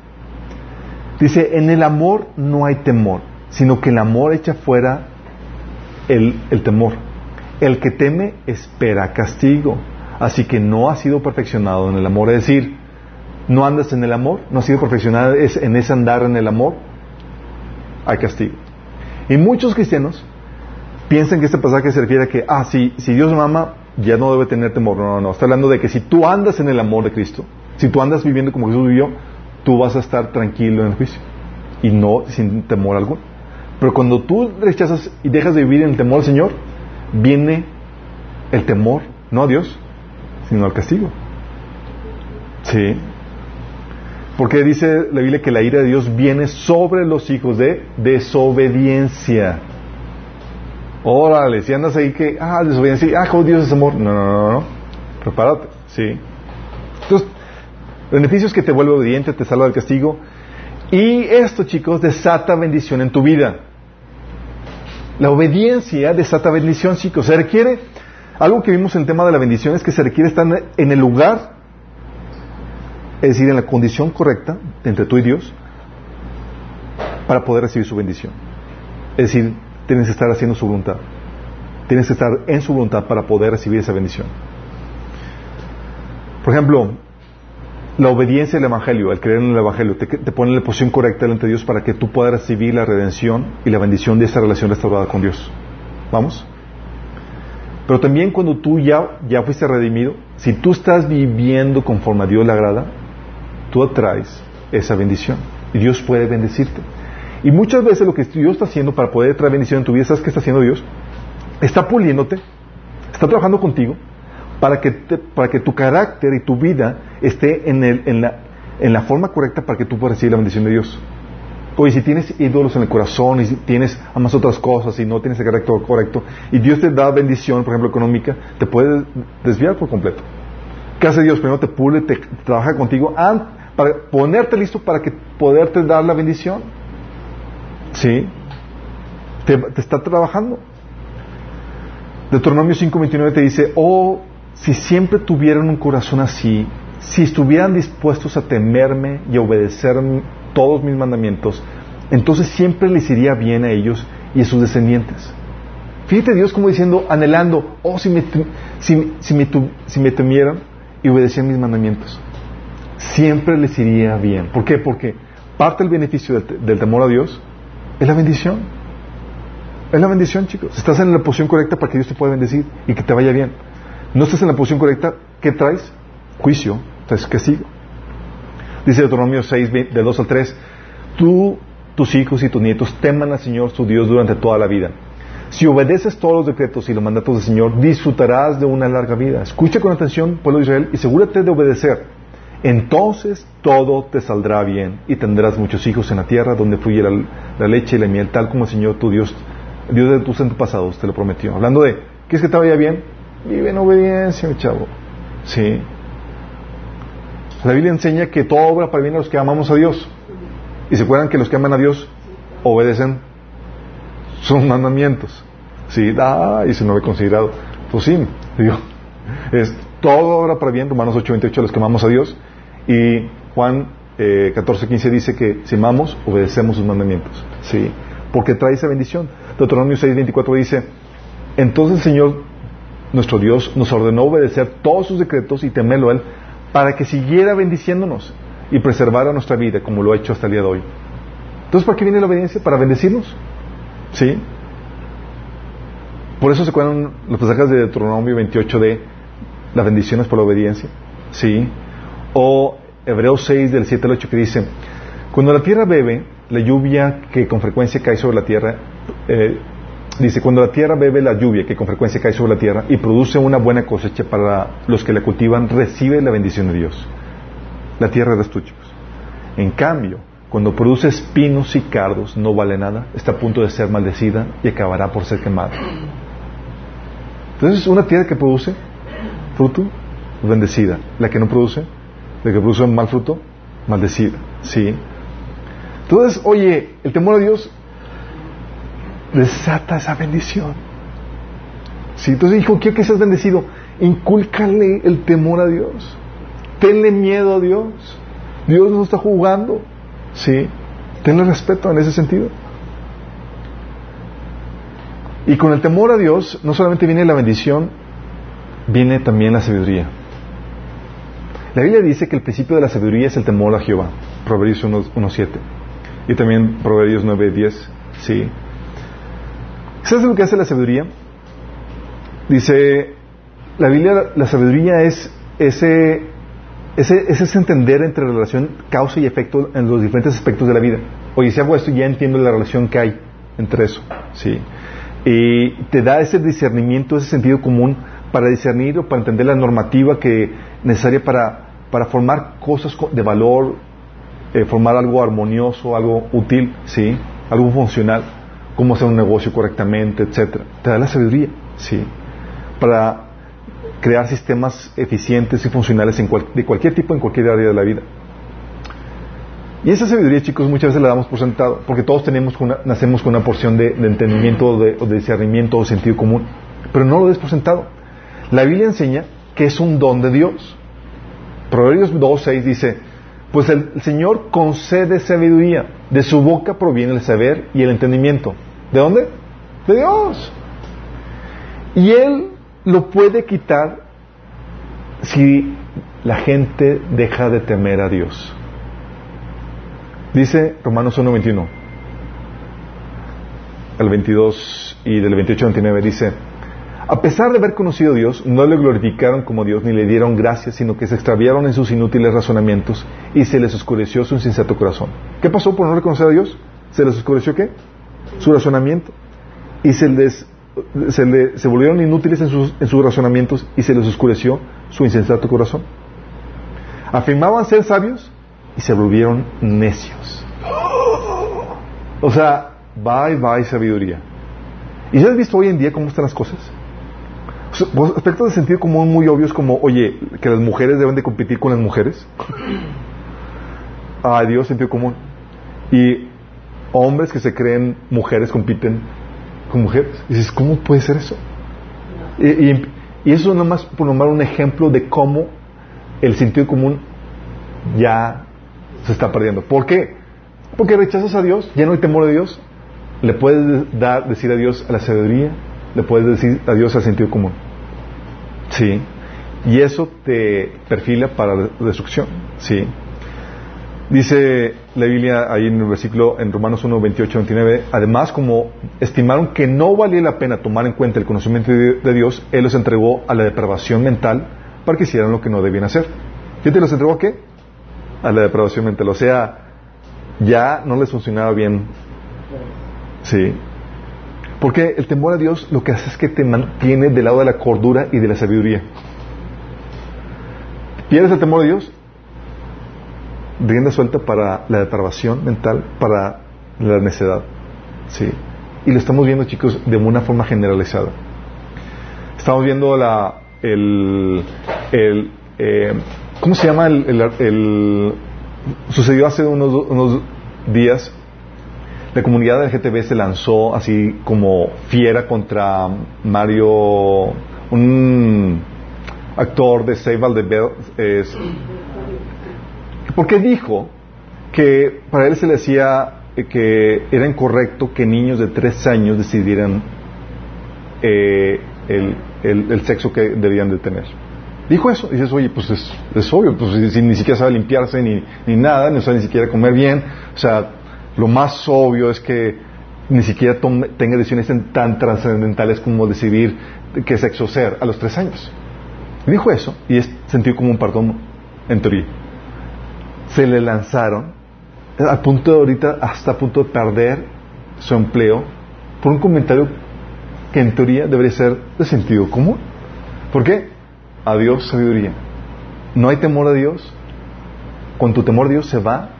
Dice, en el amor no hay temor, sino que el amor echa fuera el, temor. El que teme espera castigo. Así que no ha sido perfeccionado en el amor. Es decir, no andas en el amor, no ha sido perfeccionado en ese andar en el amor hay castigo. Y muchos cristianos piensan que este pasaje se refiere a que, ah, si, si Dios me ama, ya no debe tener temor. No, no, no. Está hablando de que si tú andas en el amor de Cristo, si tú andas viviendo como Jesús vivió, tú vas a estar tranquilo en el juicio. Y no sin temor alguno. Pero cuando tú rechazas y dejas de vivir en el temor al Señor, viene el temor, no a Dios, sino al castigo. Sí. Porque dice la Biblia que la ira de Dios viene sobre los hijos de desobediencia. Órale, si andas ahí que, ah, desobediencia, ah, Dios es amor. No, no, no, no. Prepárate, sí. Entonces, beneficios que te vuelve obediente, te salva del castigo. Y esto, chicos, desata bendición en tu vida. La obediencia desata bendición, chicos. Se requiere, algo que vimos en el tema de la bendición es que se requiere estar en el lugar, es decir, en la condición correcta entre tú y Dios, para poder recibir su bendición. Es decir, tienes que estar haciendo su voluntad. Tienes que estar en su voluntad para poder recibir esa bendición. Por ejemplo, la obediencia al Evangelio, el creer en el Evangelio, te, pone en la posición correcta delante de Dios para que tú puedas recibir la redención y la bendición de esa relación restaurada con Dios. ¿Vamos? Pero también cuando tú ya, ya fuiste redimido, si tú estás viviendo conforme a Dios le agrada, tú atraes esa bendición y Dios puede bendecirte. Y muchas veces lo que Dios está haciendo para poder traer bendición en tu vida, ¿sabes qué está haciendo Dios? Está puliéndote, está trabajando contigo para que, para que tu carácter y tu vida esté en, el, en, la, en la forma correcta para que tú puedas recibir la bendición de Dios. Oye, si tienes ídolos en el corazón y si tienes amas otras cosas y no tienes el carácter correcto y Dios te da bendición, por ejemplo, económica, te puede desviar por completo. ¿Qué hace Dios? Primero te pule, te, trabaja contigo para ponerte listo para que poderte dar la bendición. ¿Sí? Te, te está trabajando. Deuteronomio 5.29 te dice, oh si siempre tuvieran un corazón así, si estuvieran dispuestos a temerme y a obedecer todos mis mandamientos, entonces siempre les iría bien a ellos y a sus descendientes. Fíjate Dios como diciendo, anhelando, oh, si me, si, me, temieran y obedecieran mis mandamientos, siempre les iría bien. ¿Por qué? Porque parte del beneficio del, del temor a Dios es la bendición. Es la bendición, chicos. Estás en la posición correcta para que Dios te pueda bendecir y que te vaya bien no estás en la posición correcta, ¿qué traes? Juicio, traes castigo. Dice Deuteronomio 6, de 2 al 3, tú, tus hijos y tus nietos teman al Señor su Dios durante toda la vida. Si obedeces todos los decretos y los mandatos del Señor, disfrutarás de una larga vida. Escucha con atención, pueblo de Israel, y asegúrate de obedecer. Entonces todo te saldrá bien y tendrás muchos hijos en la tierra donde fluye la, leche y la miel, tal como el Señor tu Dios, Dios de tus antepasados, te lo prometió. Hablando de, ¿quieres que te vaya bien? Vive en obediencia, mi chavo. Sí. La Biblia enseña que todo obra para bien a los que amamos a Dios. Y se acuerdan que los que aman a Dios obedecen sus mandamientos. Sí, da, y se no ve considerado. Pues sí, digo, es todo obra para bien, Romanos 8:28, los que amamos a Dios. Y Juan eh, 14:15 dice que si amamos, obedecemos sus mandamientos. Sí, porque trae esa bendición. Deuteronomio 6:24 dice, entonces el Señor nuestro Dios nos ordenó obedecer todos sus decretos y temerlo a Él para que siguiera bendiciéndonos y preservara nuestra vida como lo ha hecho hasta el día de hoy. Entonces, ¿para qué viene la obediencia? Para bendecirnos. ¿Sí? Por eso se cuentan los pasajes de Deuteronomio 28 de las bendiciones por la obediencia. ¿Sí? O Hebreos 6 del 7 al 8 que dice, cuando la tierra bebe, la lluvia que con frecuencia cae sobre la tierra, eh, Dice, cuando la tierra bebe la lluvia que con frecuencia cae sobre la tierra y produce una buena cosecha para los que la cultivan, recibe la bendición de Dios. La tierra eres tú. En cambio, cuando produce espinos y cardos, no vale nada, está a punto de ser maldecida y acabará por ser quemada. Entonces, una tierra que produce fruto, bendecida. La que no produce, la que produce mal fruto, maldecida. ¿Sí? Entonces, oye, el temor a Dios desata esa bendición. Si entonces dijo, quiero que seas bendecido, incúlcale el temor a Dios. Tenle miedo a Dios. Dios no está jugando. ¿Sí? Tenle respeto en ese sentido. Y con el temor a Dios no solamente viene la bendición, viene también la sabiduría. La Biblia dice que el principio de la sabiduría es el temor a Jehová. Proverbios 1.7. Y también Proverbios 9.10. Sí. ¿Sabes lo que hace la sabiduría? Dice, la Biblia, la sabiduría es ese, ese, ese entender entre relación causa y efecto en los diferentes aspectos de la vida. Oye, si hago esto, ya entiendo la relación que hay entre eso. ¿sí? Y te da ese discernimiento, ese sentido común para discernir o para entender la normativa que necesaria para, para formar cosas de valor eh, formar algo armonioso, algo útil, ¿sí? Algo funcional, cómo hacer un negocio correctamente, etcétera. Te da la sabiduría, ¿sí? Para crear sistemas eficientes y funcionales de cualquier tipo en cualquier área de la vida. Y esa sabiduría, chicos, muchas veces la damos por sentado, porque todos tenemos nacemos con una porción de, entendimiento o de, de, discernimiento o sentido común, pero no lo des por sentado. La Biblia enseña que es un don de Dios. Proverbios 2.6 dice, pues el, Señor concede sabiduría, de su boca proviene el saber y el entendimiento. ¿De dónde? De Dios. Y Él lo puede quitar si la gente deja de temer a Dios. Dice Romanos 1.21, el 22 y del 28 al 29 dice, a pesar de haber conocido a Dios, no le glorificaron como Dios ni le dieron gracias, sino que se extraviaron en sus inútiles razonamientos y se les oscureció su insensato corazón. ¿Qué pasó por no reconocer a Dios? ¿Se les oscureció qué? Su razonamiento. Y se les se, volvieron inútiles en sus, en sus razonamientos y se les oscureció su insensato corazón. Afirmaban ser sabios y se volvieron necios. O sea, bye bye sabiduría. ¿Y ya has visto hoy en día cómo están las cosas? Aspectos de sentido común muy obvios como, oye, que las mujeres deben de competir con las mujeres. Adiós, sentido común. Y hombres que se creen mujeres compiten con mujeres. Y dices, ¿cómo puede ser eso? Y, eso nada más por nombrar un ejemplo de cómo el sentido común ya se está perdiendo. ¿Por qué? Porque rechazas a Dios, ya no hay temor de Dios. Le puedes dar, decir a Dios a la sabiduría, le puedes decir adiós al sentido común. Sí. Y eso te perfila para la destrucción. Sí. Dice la Biblia ahí en el versículo en Romanos 1, 28, 29, además como estimaron que no valía la pena tomar en cuenta el conocimiento de, Dios, Él los entregó a la depravación mental para que hicieran lo que no debían hacer. ¿Quién te los entregó a qué? A la depravación mental. O sea, ya no les funcionaba bien. Sí. Porque el temor a Dios lo que hace es que te mantiene del lado de la cordura y de la sabiduría. ¿Pierdes el temor a Dios? Rienda suelta para la depravación mental, para la necedad. Sí. Y lo estamos viendo, chicos, de una forma generalizada. Estamos viendo la, el, el eh, ¿cómo se llama? El, el, sucedió hace unos, unos días la comunidad del GTB se lanzó así como fiera contra Mario, un actor de Save the Bell, porque dijo que para él se le decía que era incorrecto que niños de tres años decidieran eh, el, sexo que debían de tener. Dijo eso. Y dices, oye, pues es, obvio, pues si, ni siquiera sabe limpiarse ni, ni nada, no sabe ni siquiera comer bien. O sea, lo más obvio es que ni siquiera tenga decisiones tan trascendentales como decidir qué sexo ser a los tres años. dijo eso y es sentido como un perdón en teoría. Se le lanzaron a punto de ahorita, hasta a punto de perder su empleo por un comentario que en teoría debería ser de sentido común. ¿Por qué? A Dios sabiduría. No hay temor a Dios. Con tu temor a Dios se va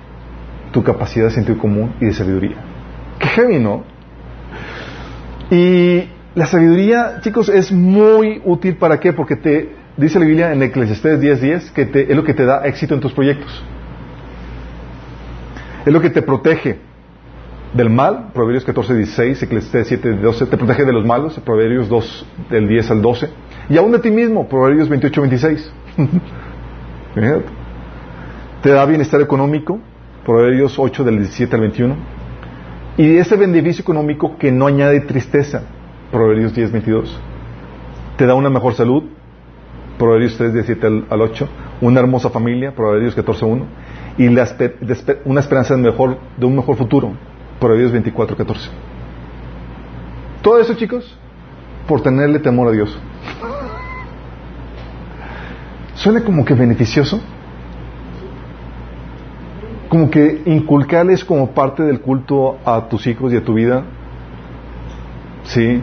tu capacidad de sentido común y de sabiduría. Qué heavy, ¿no? Y la sabiduría, chicos, es muy útil para qué? Porque te dice la Biblia en Eclesiastés 10:10 que te, es lo que te da éxito en tus proyectos. Es lo que te protege del mal, Proverbios 14:16, Eclesiastés 7:12, te protege de los malos, Proverbios 2 del 10 al 12, y aún de ti mismo, Proverbios 28:26. (laughs) te da bienestar económico, Proverbios 8 del 17 al 21. Y ese beneficio económico que no añade tristeza, Proverbios 10, 22. Te da una mejor salud, Proverbios 3, 17 al 8. Una hermosa familia, Proverbios 14, 1. Y una esperanza de, mejor, de un mejor futuro, Proverbios 24, 14. Todo eso, chicos, por tenerle temor a Dios. Suena como que beneficioso como que inculcarles como parte del culto a tus hijos y a tu vida. Sí.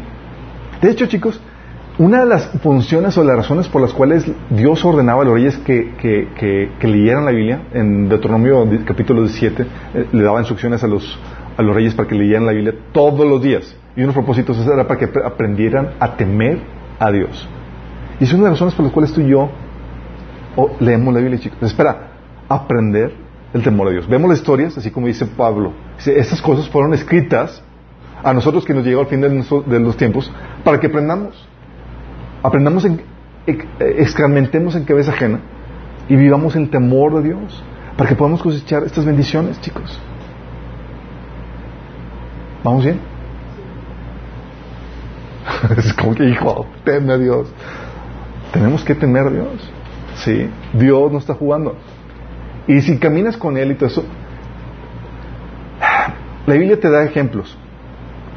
De hecho, chicos, una de las funciones o las razones por las cuales Dios ordenaba a los reyes que, leyeran la Biblia, en Deuteronomio capítulo 17, eh, le daba instrucciones a los, a los reyes para que leyeran la Biblia todos los días. Y unos propósitos era para que aprendieran a temer a Dios. Y es una de las razones por las cuales tú y yo leemos la Biblia, chicos. Espera, aprender el temor a Dios. Vemos las historias, así como dice Pablo. estas cosas fueron escritas a nosotros que nos llegó al fin de los tiempos para que aprendamos aprendamos en, excrementemos en cabeza ajena y vivamos el temor de Dios para que podamos cosechar estas bendiciones, chicos. ¿Vamos bien? (laughs) es como que, hijo, teme a Dios. Tenemos que temer a Dios. Sí, Dios no está jugando. Y si caminas con Él y todo eso, la Biblia te da ejemplos.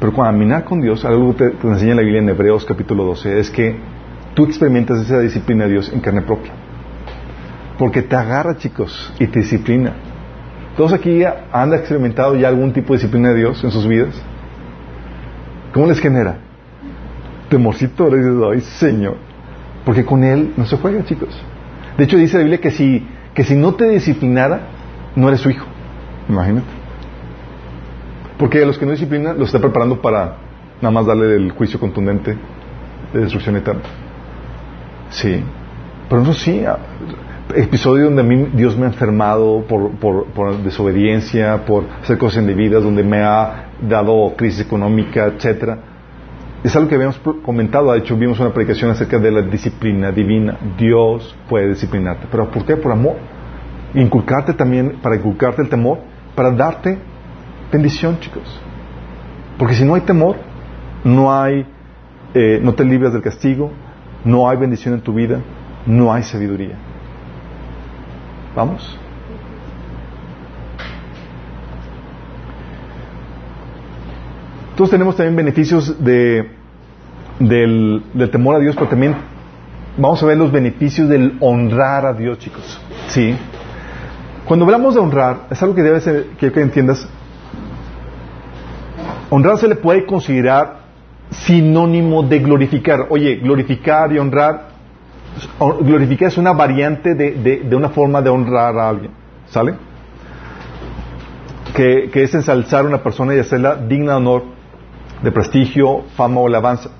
Pero cuando caminar con Dios, algo que te, enseña la Biblia en Hebreos capítulo 12, es que tú experimentas esa disciplina de Dios en carne propia. Porque te agarra, chicos, y te disciplina. ¿Todos aquí han experimentado ya algún tipo de disciplina de Dios en sus vidas? ¿Cómo les genera? Temorcito, le dices, ay Señor. Porque con Él no se juega, chicos. De hecho, dice la Biblia que si, que si no te disciplinara, no eres su hijo. Imagínate. Porque a los que no disciplinan, los está preparando para nada más darle el juicio contundente de destrucción eterna. Sí. Pero eso sí, episodio donde a mí Dios me ha enfermado por, por, desobediencia, por hacer cosas indebidas, donde me ha dado crisis económica, etcétera. Es algo que habíamos comentado, de hecho vimos una predicación acerca de la disciplina divina. Dios puede disciplinarte. ¿Pero por qué? Por amor. Inculcarte también, para inculcarte el temor, para darte bendición, chicos. Porque si no hay temor, no hay, eh, no te libras del castigo, no hay bendición en tu vida, no hay sabiduría. ¿Vamos? Todos tenemos también beneficios de, del, temor a Dios, pero también vamos a ver los beneficios del honrar a Dios, chicos. ¿Sí? Cuando hablamos de honrar, es algo que debe ser, que, que entiendas. Honrar se le puede considerar sinónimo de glorificar. Oye, glorificar y honrar, glorificar es una variante de, de, una forma de honrar a alguien, ¿sale? Que, que, es ensalzar a una persona y hacerla digna de honor, de prestigio, fama o alabanza.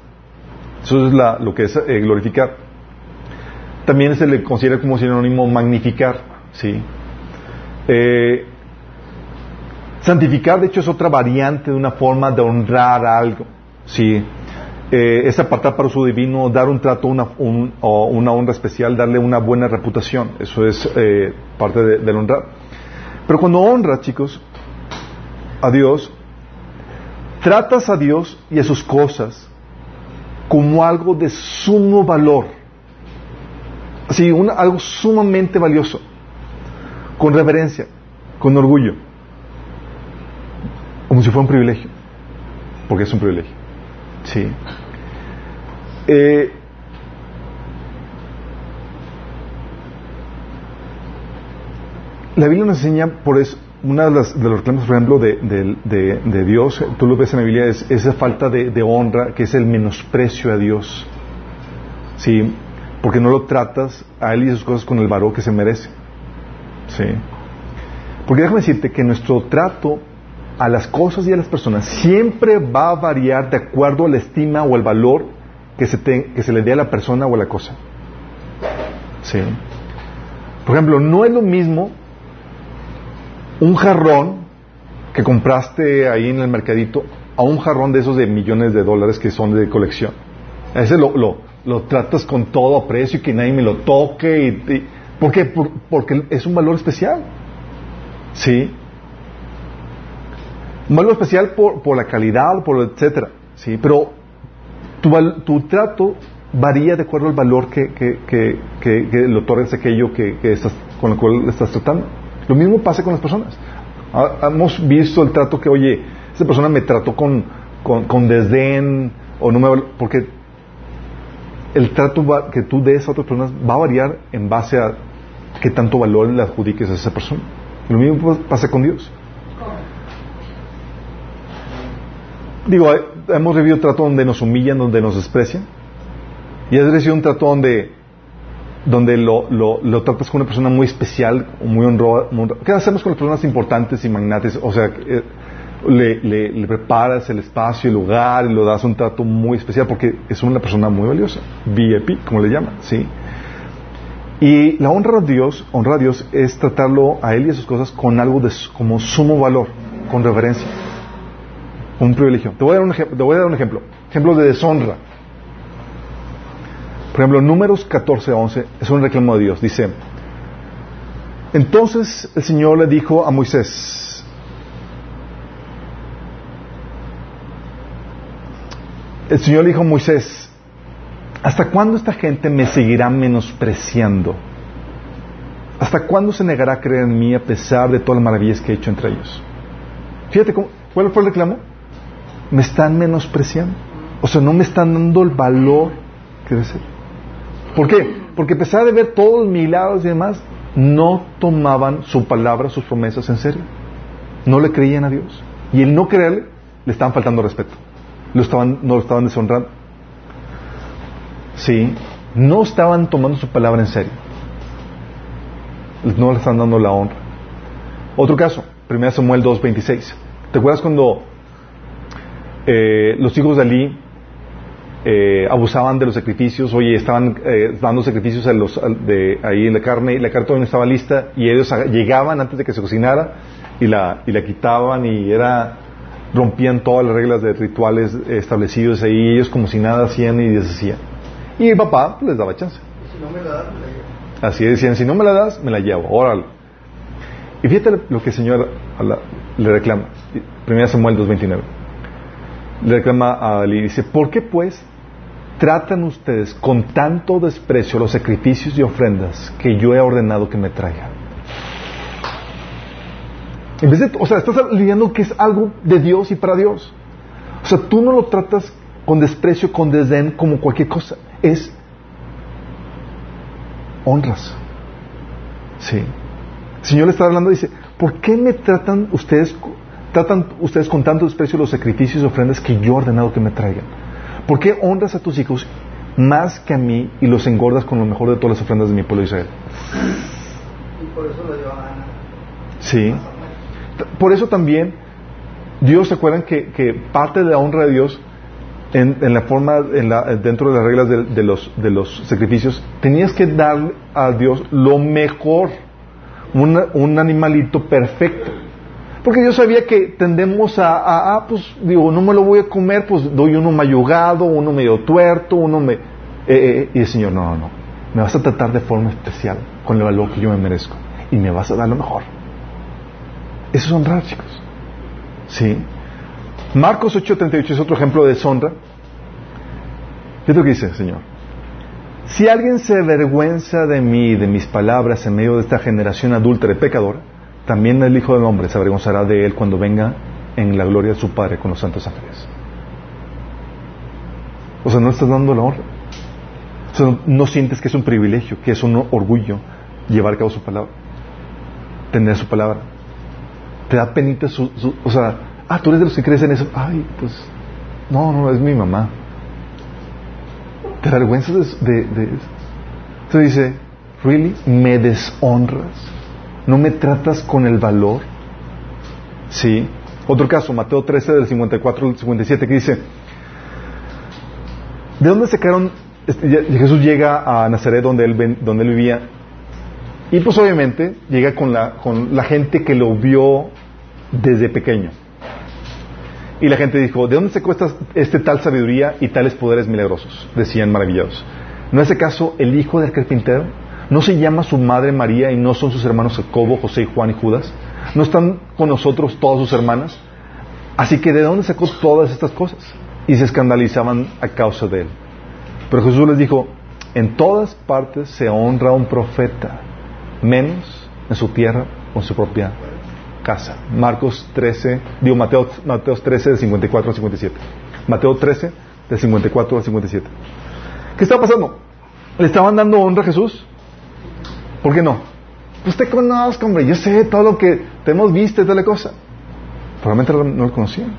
Eso es lo que es eh, glorificar. También se le considera como sinónimo magnificar, ¿sí? Eh, santificar, de hecho, es otra variante de una forma de honrar algo. Sí. Eh, es apartar para su divino, dar un trato, una, o una honra especial, darle una buena reputación. Eso es parte del honrar. Pero cuando honras, chicos, a Dios, tratas a Dios y a sus cosas como algo de sumo valor. Así, algo sumamente valioso. Con reverencia, con orgullo. Como si fuera un privilegio. Porque es un privilegio. Sí. Eh, la Biblia nos enseña, por eso, una de, las, de los reclamos, por ejemplo, de, Dios, tú lo ves en la Biblia, es esa falta de, honra, que es el menosprecio a Dios. Sí, porque no lo tratas a Él y sus cosas con el valor que se merece. Sí. Porque déjame decirte que nuestro trato a las cosas y a las personas siempre va a variar de acuerdo a la estima o el valor que se, que se le dé a la persona o a la cosa. ¿Sí? Por ejemplo, no es lo mismo un jarrón que compraste ahí en el mercadito a un jarrón de esos de millones de dólares que son de colección. ese lo, lo, tratas con todo precio y que nadie me lo toque. Y, ¿Por qué? porque es un valor especial. ¿Sí? Un valor especial por, por la calidad, por etcétera, ¿sí? Pero tu, tu trato varía de acuerdo al valor que, que, que, que, le otorgas aquello que, estás, con el cual estás tratando. Lo mismo pasa con las personas. Hemos visto el trato que, oye, esa persona me trató con, con, desdén o no me porque el trato que tú des a otras personas va a variar en base a qué tanto valor le adjudiques a esa persona. Lo mismo pasa con Dios. Digo, hemos vivido trato donde nos humillan, donde nos desprecian. Y has recibido un trato donde, donde lo, lo, tratas con una persona muy especial, muy honrosa. ¿Qué hacemos con las personas importantes y magnates? O sea, eh, le, le, preparas el espacio, el lugar, y lo das un trato muy especial porque es una persona muy valiosa. VIP, como le llaman, ¿sí? Y la honra a Dios, honra a Dios es tratarlo a Él y a sus cosas con algo de, como sumo valor, con reverencia, un privilegio. Te voy a dar un, te voy a dar un ejemplo, ejemplo de deshonra. Por ejemplo, números 14 11 es un reclamo de Dios. Dice, entonces el Señor le dijo a Moisés, el Señor le dijo a Moisés, ¿hasta cuándo esta gente me seguirá menospreciando? ¿Hasta cuándo se negará a creer en mí a pesar de todas las maravillas que he hecho entre ellos? Fíjate, cómo, ¿cuál fue el reclamo? Me están menospreciando. O sea, no me están dando el valor que debe ser. ¿Por qué? Porque a pesar de ver todos los milagros y demás, no tomaban su palabra, sus promesas en serio. No le creían a Dios. Y el no creerle, le estaban faltando respeto. No lo estaban deshonrando. Sí, no estaban tomando su palabra en serio. No le están dando la honra. Otro caso, 1 Samuel 2.26. ¿Te acuerdas cuando eh, los hijos de Ali eh, abusaban de los sacrificios? Oye, estaban eh, dando sacrificios a los, de, ahí en la carne y la carne todavía no estaba lista y ellos llegaban antes de que se cocinara y la, y la quitaban y era rompían todas las reglas de rituales establecidos ahí y ellos como si nada hacían y deshacían. Y el papá pues, les daba chance. Si no me la das, me la llevo. Así decían, si no me la das, me la llevo, órale. Y fíjate lo que el Señor le reclama. 1 Samuel 2.29. Le reclama a Ali, dice, ¿por qué pues tratan ustedes con tanto desprecio los sacrificios y ofrendas que yo he ordenado que me traigan? En vez de, o sea, estás lidiando que es algo de Dios y para Dios. O sea, tú no lo tratas con desprecio, con desdén, como cualquier cosa. Es honras. Sí. El Señor le está hablando y dice, ¿por qué me tratan ustedes, tratan ustedes con tanto desprecio los sacrificios y ofrendas que yo he ordenado que me traigan? ¿Por qué honras a tus hijos más que a mí y los engordas con lo mejor de todas las ofrendas de mi pueblo Israel? Y por eso lo llevan a Ana. Sí. Por eso también, Dios, ¿se acuerdan que, que parte de la honra de Dios en, en, la forma, en la, dentro de las reglas de, de, los, de los sacrificios, tenías que dar a Dios lo mejor, una, un animalito perfecto. Porque yo sabía que tendemos a, a, ah, pues, digo, no me lo voy a comer, pues doy uno mayugado, uno medio tuerto, uno me... Eh, eh, y el Señor, no, no, no, me vas a tratar de forma especial, con el valor que yo me merezco, y me vas a dar lo mejor. Eso es honrar, chicos. ¿Sí? Marcos 8:38 es otro ejemplo de deshonra. ¿Qué es lo que dice el Señor? Si alguien se avergüenza de mí y de mis palabras en medio de esta generación adúltera y pecadora, también el Hijo del Hombre se avergonzará de él cuando venga en la gloria de su Padre con los santos ángeles. O sea, no estás dando la honra. O sea, no, sientes que es un privilegio, que es un orgullo llevar a cabo su palabra, tener su palabra. Te da penita su, su o sea, ah, tú eres de los que crees en eso. Ay, pues, no, no, es mi mamá. ¿Te avergüenzas de, de, de eso? Entonces dice, ¿really? ¿Me deshonras? ¿No me tratas con el valor? Sí. Otro caso, Mateo 13 del 54 al 57, que dice, ¿de dónde sacaron? Jesús llega a Nazaret donde él, donde él vivía y pues obviamente llega con la, con la gente que lo vio desde pequeño. Y la gente dijo, ¿de dónde se cuesta este tal sabiduría y tales poderes milagrosos? Decían maravillados. ¿No es acaso el hijo del carpintero? ¿No se llama su madre María y no son sus hermanos Jacobo, José, Juan y Judas? ¿No están con nosotros todas sus hermanas? Así que ¿de dónde sacó todas estas cosas? Y se escandalizaban a causa de él. Pero Jesús les dijo, en todas partes se honra a un profeta, menos en su tierra o en su propia casa. Marcos 13, digo Mateo, Mateo 13 del 54 al 57. Mateo 13 del 54 al 57. ¿Qué está pasando? ¿Le estaban dando honra a Jesús? ¿Por qué no? Pues te conozco, hombre, yo sé todo lo que te hemos visto y toda la cosa. Probablemente no lo conocían.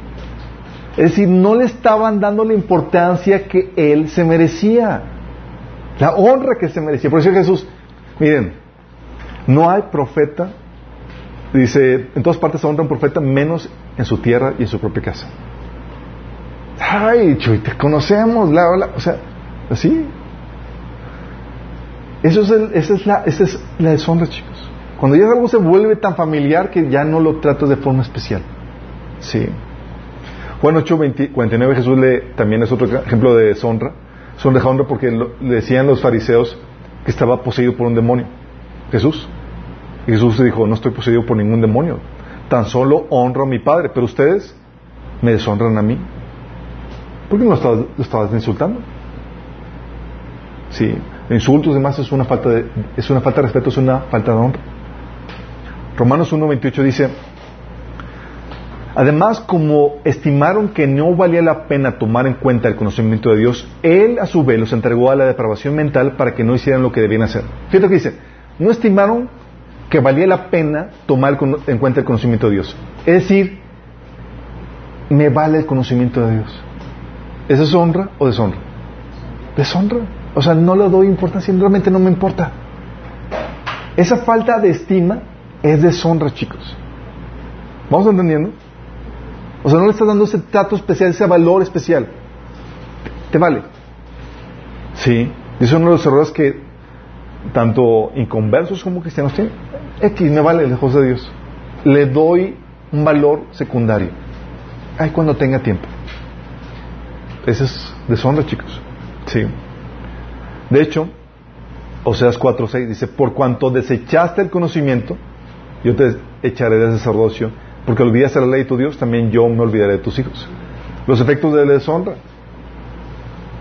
Es decir, no le estaban dando la importancia que él se merecía. La honra que se merecía. Por eso Jesús, miren, no hay profeta, dice, en todas partes se honra un profeta menos en su tierra y en su propia casa. Ay, Chuy, te conocemos, la, la, o sea, así. Eso es esa, es la, esa es la deshonra, chicos. Cuando ya algo se vuelve tan familiar que ya no lo tratas de forma especial. Sí. Juan 8, 49 Jesús le, también es otro ejemplo de deshonra. Son de honra porque le decían los fariseos que estaba poseído por un demonio. Jesús. Y Jesús dijo, no estoy poseído por ningún demonio. Tan solo honro a mi Padre. Pero ustedes me deshonran a mí. ¿Por qué no lo estabas, insultando? Sí, insultos y demás es una falta de, es una falta de respeto, es una falta de honra. Romanos 1.28 dice, Además, como estimaron que no valía la pena tomar en cuenta el conocimiento de Dios, Él a su vez los entregó a la depravación mental para que no hicieran lo que debían hacer. Fíjate que dice, no estimaron que valía la pena tomar en cuenta el conocimiento de Dios. Es decir, me vale el conocimiento de Dios. ¿Eso es honra o deshonra? Deshonra. O sea, no le doy importancia, realmente no me importa. Esa falta de estima es deshonra, chicos. ¿Vamos entendiendo? O sea, no le estás dando ese trato especial, ese valor especial. Te vale. Sí. Y es uno de los errores que tanto inconversos como cristianos tienen. X me vale lejos de Dios. Le doy un valor secundario. Ay, cuando tenga tiempo. Ese es deshonra, chicos. Sí. De hecho, Oseas 4.6 dice, por cuanto desechaste el conocimiento, yo te echaré de sacerdocio porque olvidaste la ley de tu Dios, también yo me olvidaré de tus hijos. Los efectos de la deshonra.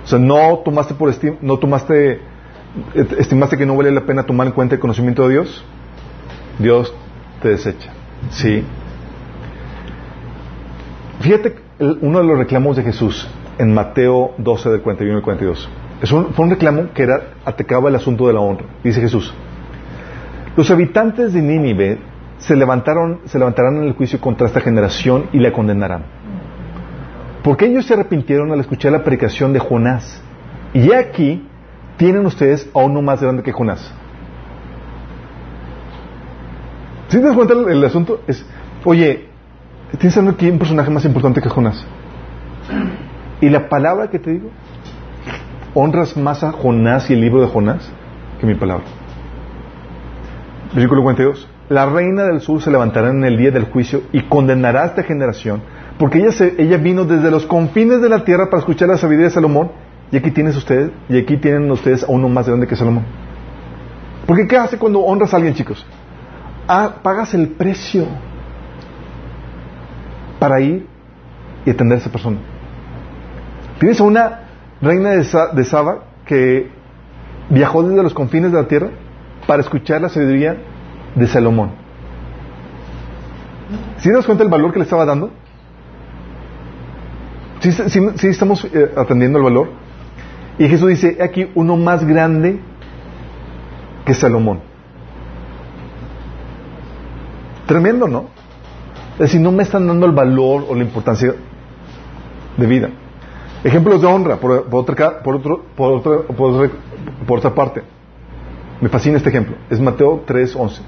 O sea, no tomaste por no tomaste, estimaste que no vale la pena tomar en cuenta el conocimiento de Dios. Dios te desecha. Sí. Fíjate uno de los reclamos de Jesús en Mateo 12 del 41 al 42. Es un, fue un reclamo que era, atacaba el asunto de la honra. Dice Jesús, los habitantes de Nínive se levantarán en el juicio contra esta generación y la condenarán. Porque ellos se arrepintieron al escuchar la predicación de Jonás. Y aquí tienen ustedes a uno más grande que Jonás. Si te das cuenta el, asunto es, oye, tienes aquí un personaje más importante que Jonás. Y la palabra que te digo, honras más a Jonás y el libro de Jonás que mi palabra. Versículo 42 la reina del sur se levantará en el día del juicio y condenará a esta generación, porque ella, ella vino desde los confines de la tierra para escuchar la sabiduría de Salomón, y aquí tienes ustedes, y aquí tienen ustedes a uno más grande que Salomón. Porque ¿qué hace cuando honras a alguien, chicos? Ah, pagas el precio para ir y atender a esa persona. Tienes a una reina de, de Saba que viajó desde los confines de la tierra para escuchar la sabiduría de Salomón. ¿Sí nos cuenta el valor que le estaba dando? ¿Sí, estamos eh, atendiendo el valor? Y Jesús dice, aquí uno más grande que Salomón. Tremendo, ¿no? Es decir, no me están dando el valor o la importancia de vida. Ejemplos de honra, por, otra, parte. Me fascina este ejemplo. Es Mateo 3:11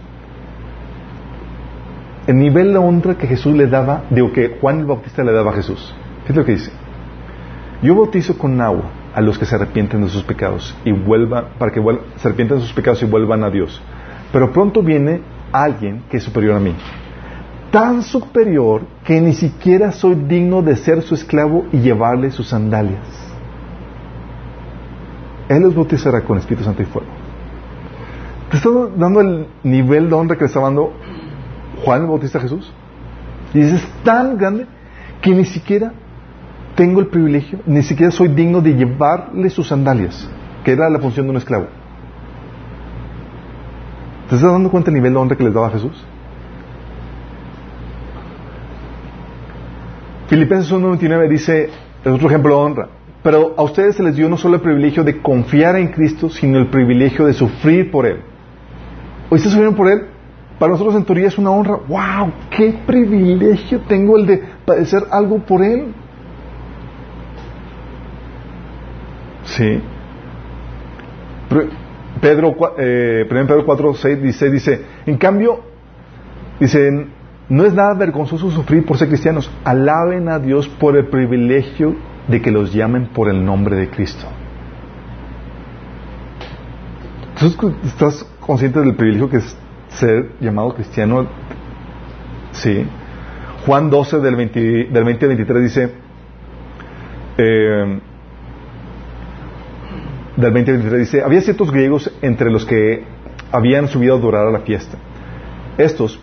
el nivel de honra que Jesús le daba, digo que Juan el Bautista le daba a Jesús. ¿Qué es lo que dice? Yo bautizo con agua a los que se arrepienten de sus pecados y vuelvan, para que se arrepientan de sus pecados y vuelvan a Dios. Pero pronto viene alguien que es superior a mí. Tan superior que ni siquiera soy digno de ser su esclavo y llevarle sus sandalias. Él los bautizará con Espíritu Santo y fuego. Te está dando el nivel de honra que le está dando Juan el Bautista Jesús. Y es tan grande que ni siquiera tengo el privilegio, ni siquiera soy digno de llevarle sus sandalias, que era la función de un esclavo. ¿Te estás dando cuenta del nivel de honra que les daba Jesús? Filipenses 1.29 dice, es otro ejemplo de honra, pero a ustedes se les dio no solo el privilegio de confiar en Cristo, sino el privilegio de sufrir por Él. ¿Hoy se sufrieron por Él? Para nosotros en teoría es una honra. ¡Wow! ¡Qué privilegio tengo el de padecer algo por Él! Sí. Pedro, eh, 1 Pedro 4, 6, dice, dice, en cambio, dice, no es nada vergonzoso sufrir por ser cristianos. Alaben a Dios por el privilegio de que los llamen por el nombre de Cristo. ¿Estás consciente del privilegio que es ser llamado cristiano? Sí. Juan 12 del 20, del 20 al 23 dice, eh, del 20 al 23 dice, había ciertos griegos entre los que habían subido a adorar a la fiesta. Estos,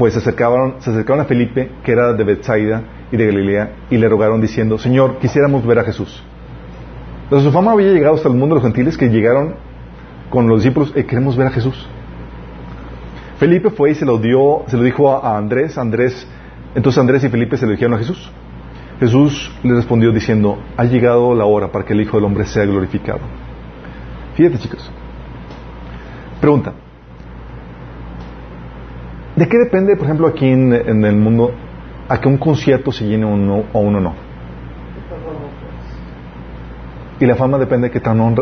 pues, se acercaron, se acercaron a Felipe, que era de Bethsaida y de Galilea, y le rogaron diciendo, Señor, quisiéramos ver a Jesús. Entonces su fama había llegado hasta el mundo de los gentiles que llegaron con los discípulos, eh, queremos ver a Jesús. Felipe fue y se lo dio, se lo dijo a, Andrés, Andrés, entonces Andrés y Felipe se lo dijeron a Jesús. Jesús le respondió diciendo, ha llegado la hora para que el Hijo del Hombre sea glorificado. Fíjate chicos. Pregunta. ¿De qué depende, por ejemplo, aquí en, el mundo, a que un concierto se llene o, uno o uno no? Y la fama depende de qué tan,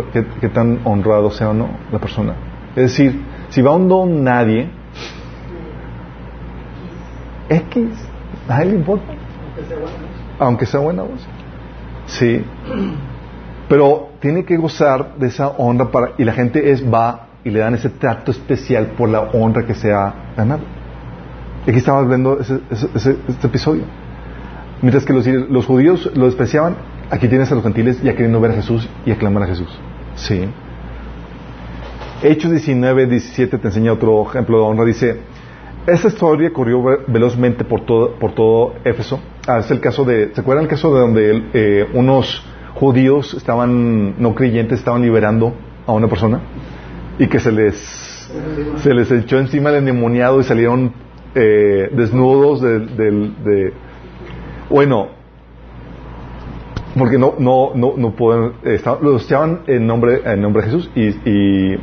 tan honrado sea o no la persona. Es decir, si va un don nadie, X, a él le importa. Aunque sea buena voz. Sí. Pero tiene que gozar de esa honra para, y la gente es va y le dan ese trato especial por la honra que se ha ganado. Y aquí estamos viendo ese, este episodio. Mientras que los, los judíos lo despreciaban, Aquí tienes a los gentiles ya queriendo ver a Jesús y aclamar a Jesús. Sí. Hechos 19, 17 te enseña otro ejemplo de honra. Dice, esta historia corrió velozmente por todo, por todo Éfeso. Ah, es el caso de, ¿se acuerdan el caso de donde eh, unos judíos estaban, no creyentes, estaban liberando a una persona? Y que se les, se les echó encima el endemoniado y salieron eh, desnudos del, de, bueno, porque no, no, no, no pueden, los echaban en nombre, en nombre de Jesús y, y,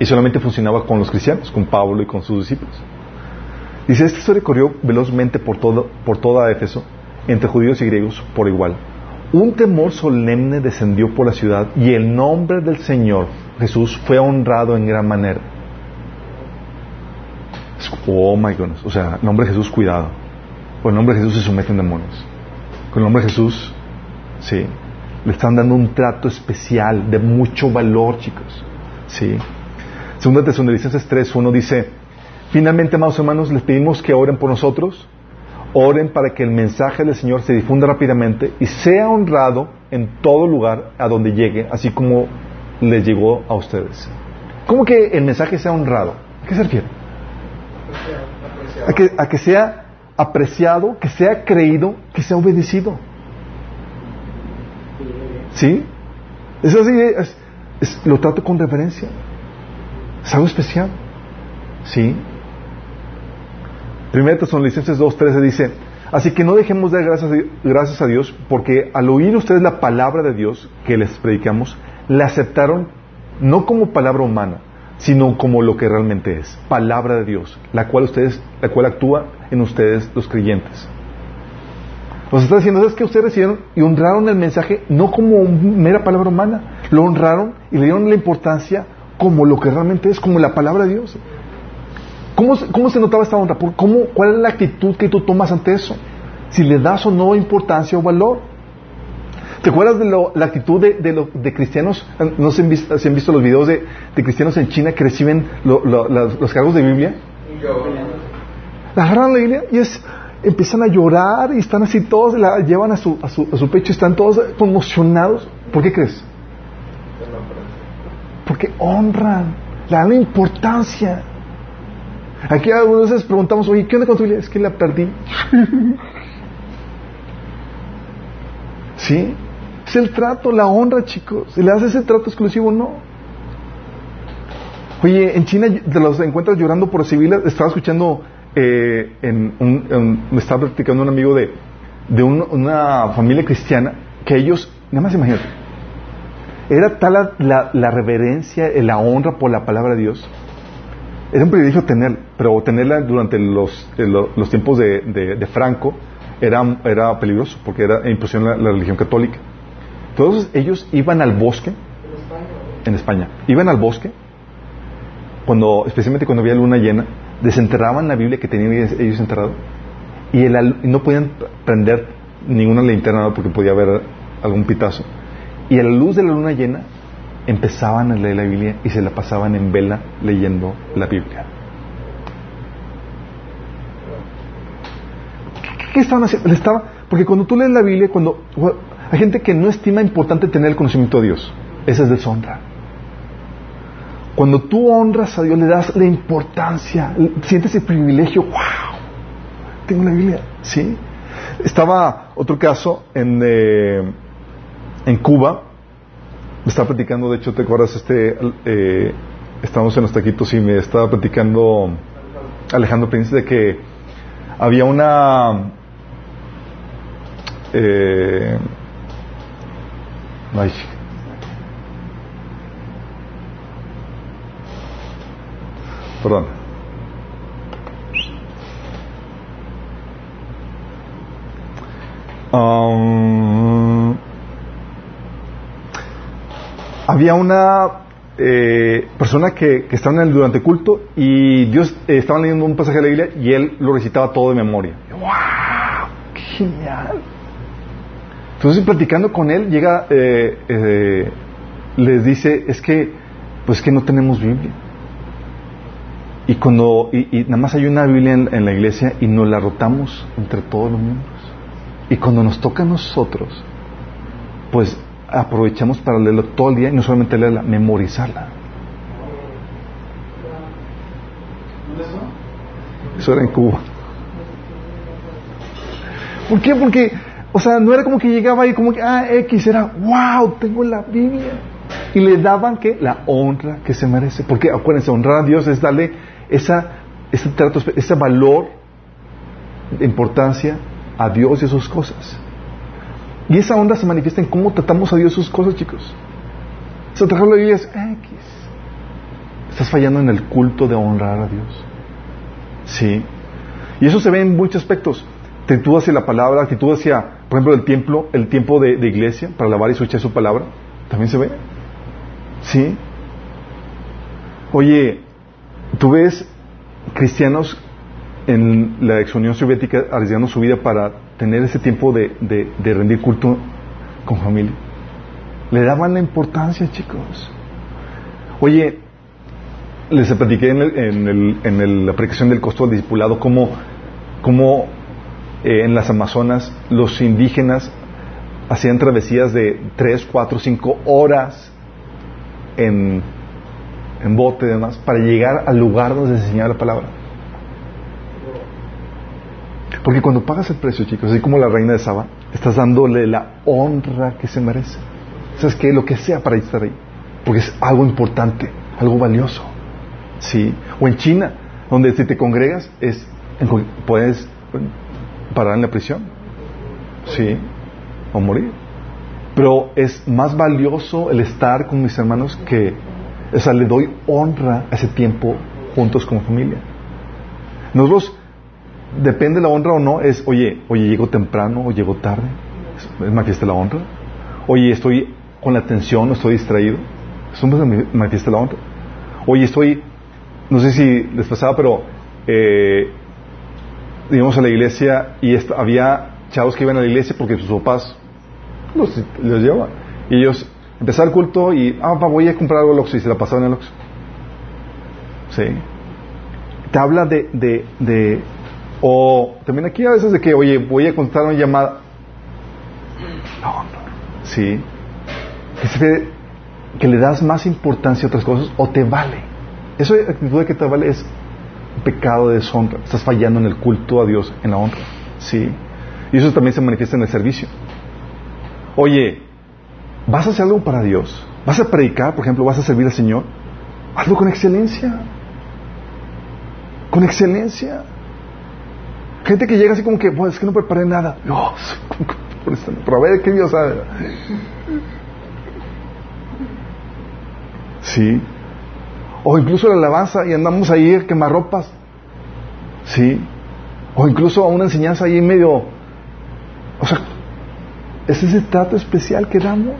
y, solamente funcionaba con los cristianos, con Pablo y con sus discípulos. Dice, esta historia corrió velozmente por, todo, por toda Éfeso, entre judíos y griegos por igual. Un temor solemne descendió por la ciudad y el nombre del Señor Jesús fue honrado en gran manera. Oh my goodness, o sea, nombre de Jesús, cuidado. Con el nombre de Jesús se someten demonios. Con el nombre de Jesús Sí. Le están dando un trato especial de mucho valor, chicos. Sí. Segunda Tesalonicenses 3.1 dice, finalmente, amados hermanos, les pedimos que oren por nosotros, oren para que el mensaje del Señor se difunda rápidamente y sea honrado en todo lugar a donde llegue, así como les llegó a ustedes. ¿Cómo que el mensaje sea honrado? ¿A qué se refiere? A que, a que sea apreciado, que sea creído, que sea obedecido. ¿Sí? Es así, es, lo trato con referencia. Es algo especial. ¿Sí? Primera Tesalonicenses 2.13 dice, así que no dejemos de dar gracias, gracias a Dios porque al oír ustedes la palabra de Dios que les predicamos, la aceptaron no como palabra humana, sino como lo que realmente es, palabra de Dios, la cual ustedes, la cual actúa en ustedes los creyentes. Nos está diciendo, es que ustedes recibieron y honraron el mensaje no como mera palabra humana, lo honraron y le dieron la importancia como lo que realmente es, como la palabra de Dios. ¿Cómo, cómo se notaba esta honra? ¿Cómo, ¿Cuál es la actitud que tú tomas ante eso? Si le das o no importancia o valor. ¿Te acuerdas de la actitud de, de, cristianos? No si han visto los videos de, cristianos en China que reciben los cargos de Biblia. La agarran la Biblia y es, empiezan a llorar y están así todos, la llevan a su, a su, a su pecho, están todos conmocionados. ¿Por qué crees? Porque honran, le dan importancia. Aquí algunas veces preguntamos, oye, ¿qué onda con tu vida? Es que la perdí. (laughs) ¿Sí? Es el trato, la honra, chicos. Si le das ese trato exclusivo, no. Oye, en China te los encuentras llorando por civiles. Estaba escuchando eh, en un, me estaba platicando un amigo de, de una familia cristiana que ellos, nada más imagínate, era tal la, reverencia, la honra por la palabra de Dios. Era un privilegio tener, pero tenerla durante los, eh, los tiempos de, Franco era, era peligroso porque era imposición la, la religión católica. Todos ellos iban al bosque. en España. Iban al bosque, cuando, especialmente cuando había luna llena, desenterraban la Biblia que tenían ellos enterrado y, el, no podían prender ninguna linterna porque podía haber algún pitazo. Y a la luz de la luna llena empezaban a leer la Biblia y se la pasaban en vela leyendo la Biblia. ¿Qué, estaban haciendo? Estaba, porque cuando tú lees la Biblia, cuando hay gente que no estima importante tener el conocimiento de Dios, esa es deshonra. Cuando tú honras a Dios, le das la importancia, sientes el privilegio, wow, tengo la Biblia, ¿sí? Estaba otro caso en, eh, en Cuba, me estaba platicando, de hecho, ¿te acuerdas? Este, eh, estábamos en los taquitos y me estaba platicando Alejandro Prince de que había una eh, perdón um, había una eh, persona que, que estaba en el, durante culto y Dios eh, estaba leyendo un pasaje de la Biblia y él lo recitaba todo de memoria. ¡Wow! ¡Qué genial! Entonces, platicando con él, llega, eh, eh, les dice, es que, pues que no tenemos Biblia. Y cuando, y, nada más hay una Biblia en, en, la iglesia y nos la rotamos entre todos los miembros. Y cuando nos toca a nosotros, pues aprovechamos para leerlo todo el día y no solamente leerla, memorizarla. Eso era en Cuba. ¿Por qué? Porque, o sea, no era como que llegaba ahí como que, ah, X, era, wow, tengo la Biblia. Y le daban que la honra que se merece. Porque acuérdense, honrar a Dios es darle esa, ese trato, ese valor importancia a Dios y a sus cosas. Y esa onda se manifiesta en cómo tratamos a Dios sus cosas, chicos. Se trajo la Biblia es X. Estás fallando en el culto de honrar a Dios. Sí. Y eso se ve en muchos aspectos. Actitud hacia la palabra, actitud hacia, por ejemplo, el templo, el tiempo de, iglesia, para alabar y escuchar su palabra. También se ve. Sí. Oye, tú ves cristianos en la ex Unión Soviética arriesgando su vida para tener ese tiempo de, de, rendir culto con familia. Le daban la importancia, chicos. Oye, les platiqué en, el, en, el, la predicación del costo del discipulado cómo, cómo eh, en las Amazonas los indígenas hacían travesías de 3, 4, 5 horas en, en bote y demás para llegar al lugar donde se enseñaba la palabra. Porque cuando pagas el precio, chicos, así como la reina de Saba, estás dándole la honra que se merece. ¿Sabes qué? Lo que sea para estar ahí. Porque es algo importante, algo valioso. ¿Sí? O en China, donde si te congregas, es, puedes parar en la prisión. ¿Sí? O morir. Pero es más valioso el estar con mis hermanos que, o sea, le doy honra a ese tiempo juntos como familia. Nosotros depende de la honra o no, es, oye, oye, llego temprano o llego tarde. ¿Es manifiesta la honra? Oye, estoy con la atención o estoy distraído. Eso manifiesta la honra. Oye, estoy, no sé si les pasaba, pero eh, íbamos a la iglesia y había chavos que iban a la iglesia porque sus papás los, llevaban. Y ellos empezaron el culto y, ah, voy a comprar algo al Oxxo y se la pasaban al Oxxo. Sí. Te habla de, de, de o también aquí a veces de que, oye, voy a contestar una llamada. No. Sí. Que, que le das más importancia a otras cosas o te vale. De actitud de que te vale es pecado de deshonra. Estás fallando en el culto a Dios, en la honra. Sí. Y eso también se manifiesta en el servicio. Oye, ¿vas a hacer algo para Dios? ¿Vas a predicar, por ejemplo? ¿Vas a servir al Señor? Hazlo con excelencia. Con excelencia. Gente que llega así como que, es que no preparé nada. (laughs) No, pero a ver qué Dios sabe. Sí. O incluso la alabanza y andamos ahí a quemar ropas. Sí. O incluso a una enseñanza ahí medio. O sea, es ese trato especial que damos.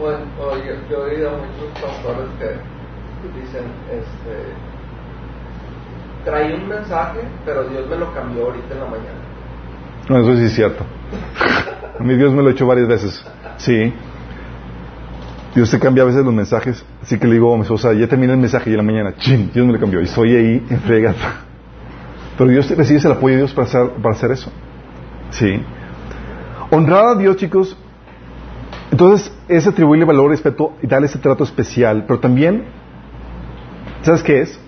O, o yo, yo he oído a muchos pastores que dicen, este, traí un mensaje, pero Dios me lo cambió ahorita en la mañana. No, eso sí es cierto. (laughs) Mí Dios me lo ha hecho varias veces. Sí. Dios te cambia a veces los mensajes. Así que le digo a mi ya terminé el mensaje y en la mañana, chin, Dios me lo cambió. Y estoy ahí en. (laughs) Pero Dios recibe el apoyo de Dios para hacer, para hacer eso. Sí. Honrar a Dios, chicos, entonces es atribuirle valor, respeto y darle ese trato especial. Pero también, ¿sabes qué es?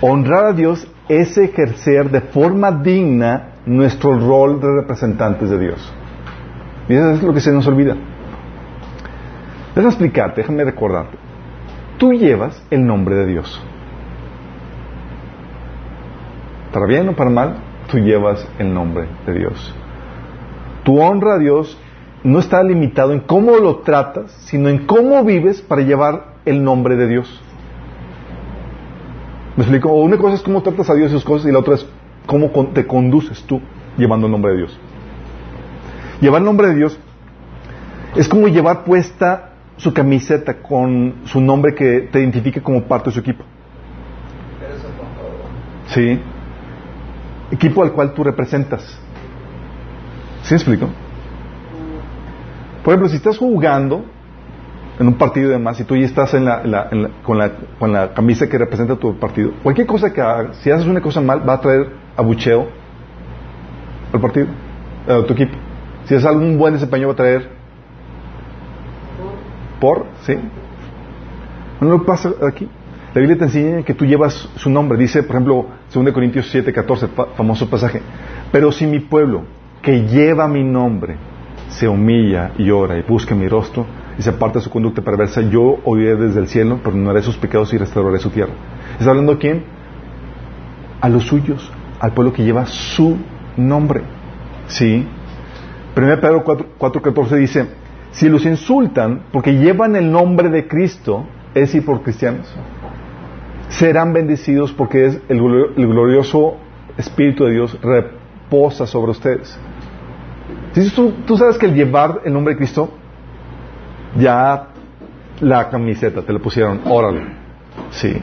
Honrar a Dios es ejercer de forma digna nuestro rol de representantes de Dios. Y eso es lo que se nos olvida. Déjame explicarte, déjame recordarte. Tú llevas el nombre de Dios. Para bien o para mal, tú llevas el nombre de Dios. Tu honra a Dios no está limitado en cómo lo tratas, sino en cómo vives para llevar el nombre de Dios. ¿Me explico? Una cosa es cómo tratas a Dios y sus cosas y la otra es cómo te conduces tú llevando el nombre de Dios. Llevar el nombre de Dios es como llevar puesta su camiseta con su nombre que te identifique como parte de su equipo. Sí. Equipo al cual tú representas. ¿Sí me explico? Por ejemplo, si estás jugando en un partido y demás, y tú ya estás en la, con, la, con, la, camisa que representa tu partido, cualquier cosa que hagas, si haces una cosa mal, va a traer abucheo al partido, a tu equipo. Si haces algún buen desempeño, va a traer por, ¿sí? No lo pasa aquí. La Biblia te enseña que tú llevas su nombre. Dice, por ejemplo, 2 Corintios 7, 14, famoso pasaje. Pero si mi pueblo, que lleva mi nombre, se humilla y ora y busca mi rostro y se aparta de su conducta perversa, yo oiré desde el cielo, perdonaré sus pecados y restauraré su tierra. ¿Está hablando a quién? A los suyos, al pueblo que lleva su nombre. ¿Sí? 1 Pedro 4.14 dice, si los insultan porque llevan el nombre de Cristo, es decir, por cristianos, serán bendecidos porque es el, glorioso Espíritu de Dios reposa sobre ustedes. Tú, sabes que el llevar el nombre de Cristo, ya la camiseta te la pusieron, órale. Sí.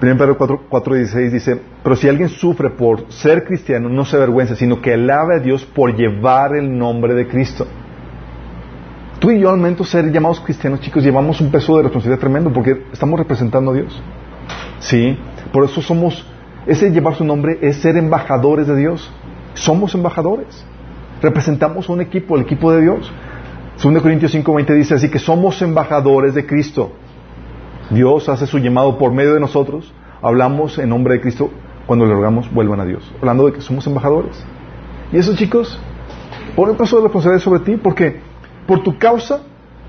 1 Pedro 4.16 dice, pero si alguien sufre por ser cristiano, no se avergüenza, sino que alabe a Dios por llevar el nombre de Cristo. Tú y yo, al menos ser llamados cristianos, chicos, llevamos un peso de responsabilidad tremendo porque estamos representando a Dios. Sí, por eso somos, ese llevar su nombre es ser embajadores de Dios. Somos embajadores. Representamos a un equipo, el equipo de Dios. 2 Corintios 5:20 dice así que somos embajadores de Cristo. Dios hace su llamado por medio de nosotros. Hablamos en nombre de Cristo. Cuando le rogamos, vuelvan a Dios. Hablando de que somos embajadores. Y eso, chicos, un peso de responsabilidad sobre ti porque por tu causa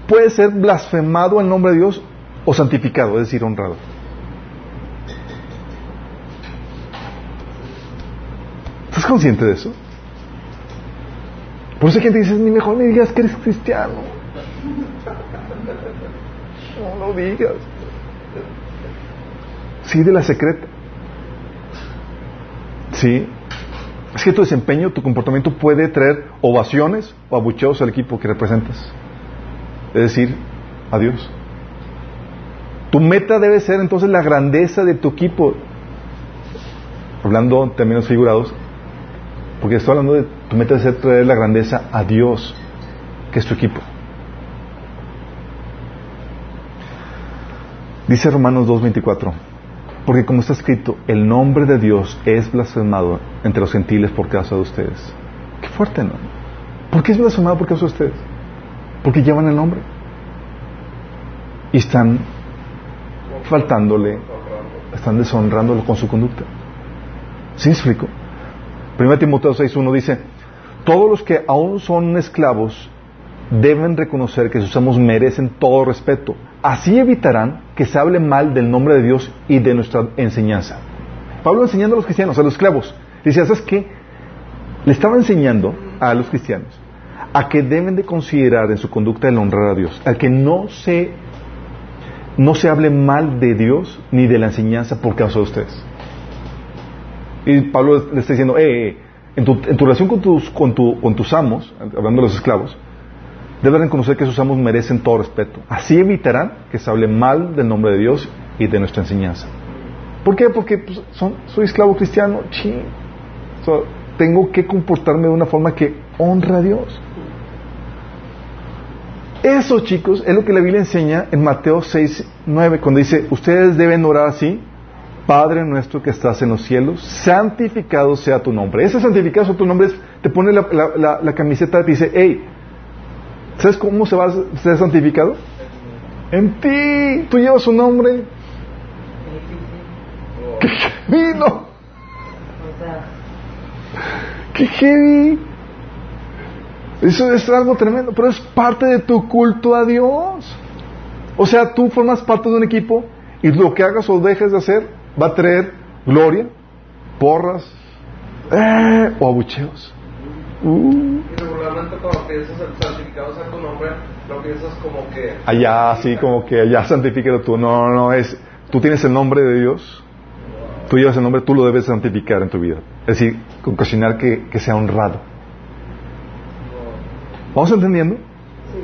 puede ser blasfemado el nombre de Dios o santificado, es decir, honrado. ¿Estás consciente de eso? Por eso gente dice, ni mejor ni digas que eres cristiano. (laughs) No lo digas. Sí, de la secreta. Sí. Es que tu desempeño, tu comportamiento puede traer ovaciones o abucheos al equipo que representas. Es decir, a Dios. Tu meta debe ser entonces la grandeza de tu equipo. Hablando en términos figurados, porque estoy hablando de tu meta debe ser traer la grandeza a Dios, que es tu equipo. Dice Romanos 2.24, porque como está escrito, el nombre de Dios es blasfemado entre los gentiles por causa de ustedes. Qué fuerte, ¿no? ¿Por qué es blasfemado por causa de ustedes? Porque llevan el nombre. Y están faltándole, están deshonrándolo con su conducta. ¿Sí me explico? 1 Timoteo 6.1 dice, todos los que aún son esclavos deben reconocer que sus amos merecen todo respeto. Así evitarán que se hable mal del nombre de Dios y de nuestra enseñanza. Pablo enseñando a los cristianos, a los esclavos, dice, ¿sabes qué? Le estaba enseñando a los cristianos a que deben de considerar en su conducta el honrar a Dios, a que no se, no se hable mal de Dios ni de la enseñanza por causa de ustedes. Y Pablo le está diciendo, eh, eh en, tu, en tu relación con tus, con, tu, con tus amos, hablando de los esclavos, deben reconocer que sus amos merecen todo respeto. Así evitarán que se hable mal del nombre de Dios y de nuestra enseñanza. ¿Por qué? Porque pues, soy esclavo cristiano. Tengo que comportarme de una forma que honra a Dios. Eso, chicos, es lo que la Biblia enseña en Mateo 6, 9, cuando dice, ustedes deben orar así, Padre nuestro que estás en los cielos, santificado sea tu nombre. Ese santificado sea tu nombre te pone la, la, la, camiseta y te dice, hey, ¿sabes cómo se va a ser santificado? En ti, tú llevas su nombre. ¡Qué heavy, ¡Qué heavy! Eso es algo tremendo, pero es parte de tu culto a Dios. O sea, tú formas parte de un equipo y lo que hagas o dejes de hacer va a traer gloria, porras eh, o abucheos. Uh. Y regularmente cuando piensas en santificado sea tu nombre, no piensas como que... Allá, sí, como que allá santificado tú. No, no, no, es... Tú tienes el nombre de Dios, tú llevas el nombre, tú lo debes santificar en tu vida. Es decir, con cocinar que, que sea honrado. ¿Vamos entendiendo? Sí.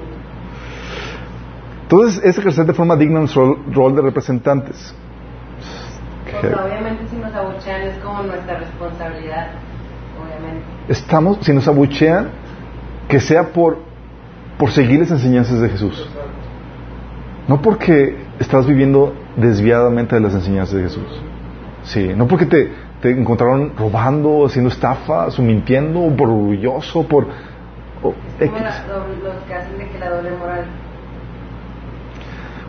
Entonces, es ejercer de forma digna nuestro rol de representantes. Porque obviamente si nos abuchean es como nuestra responsabilidad. Estamos, si nos abuchean, que sea por, por seguir las enseñanzas de Jesús. No porque estás viviendo desviadamente de las enseñanzas de Jesús. Sí, no porque te, te encontraron robando, haciendo estafas, o mintiendo, o por orgulloso, por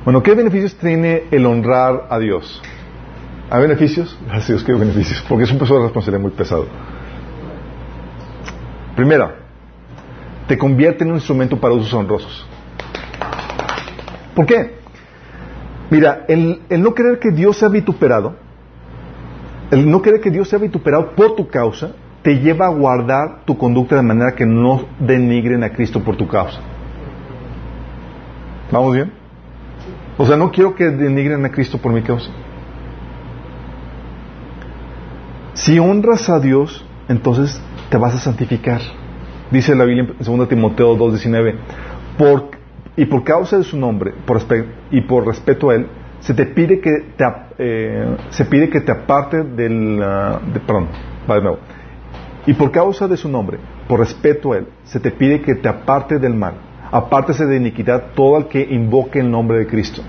bueno, ¿qué beneficios tiene el honrar a Dios? ¿Hay beneficios? Gracias ¿qué beneficios? Porque es un peso de responsabilidad muy pesado. Primera, te convierte en un instrumento para usos honrosos. ¿Por qué? Mira, el, el no querer que Dios sea vituperado, el no querer que Dios sea vituperado por tu causa, te lleva a guardar tu conducta de manera que no denigren a Cristo por tu causa. ¿Vamos bien? O sea, no quiero que denigren a Cristo por mi causa. Si honras a Dios, entonces te vas a santificar. Dice la Biblia en 2 Timoteo 2.19, por, y por causa de su nombre y por respeto a Él, se te pide que te, eh, se pide que te aparte del... Uh, perdón, nuevo y por causa de su nombre, por respeto a Él, se te pide que te aparte del mal. Apártese de iniquidad todo el que invoque el nombre de Cristo.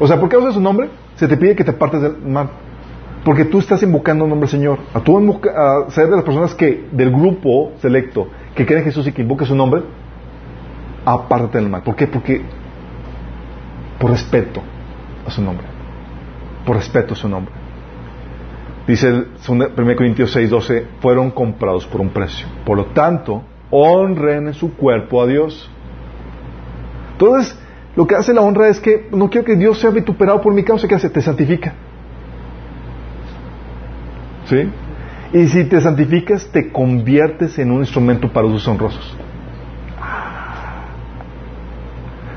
O sea, por causa de su nombre, se te pide que te apartes del mal. Porque tú estás invocando el nombre del Señor. A tú a ser de las personas que, del grupo selecto, que creen en Jesús y que invoque su nombre, apártate del mal. ¿Por qué? Porque por respeto a su nombre. Por respeto a su nombre. Dice el 1 Corintios 6:12, fueron comprados por un precio. Por lo tanto, honren en su cuerpo a Dios. Entonces, lo que hace la honra es que no quiero que Dios sea vituperado por mi causa, ¿qué hace? Te santifica. ¿Sí? Y si te santificas, te conviertes en un instrumento para usos honrosos.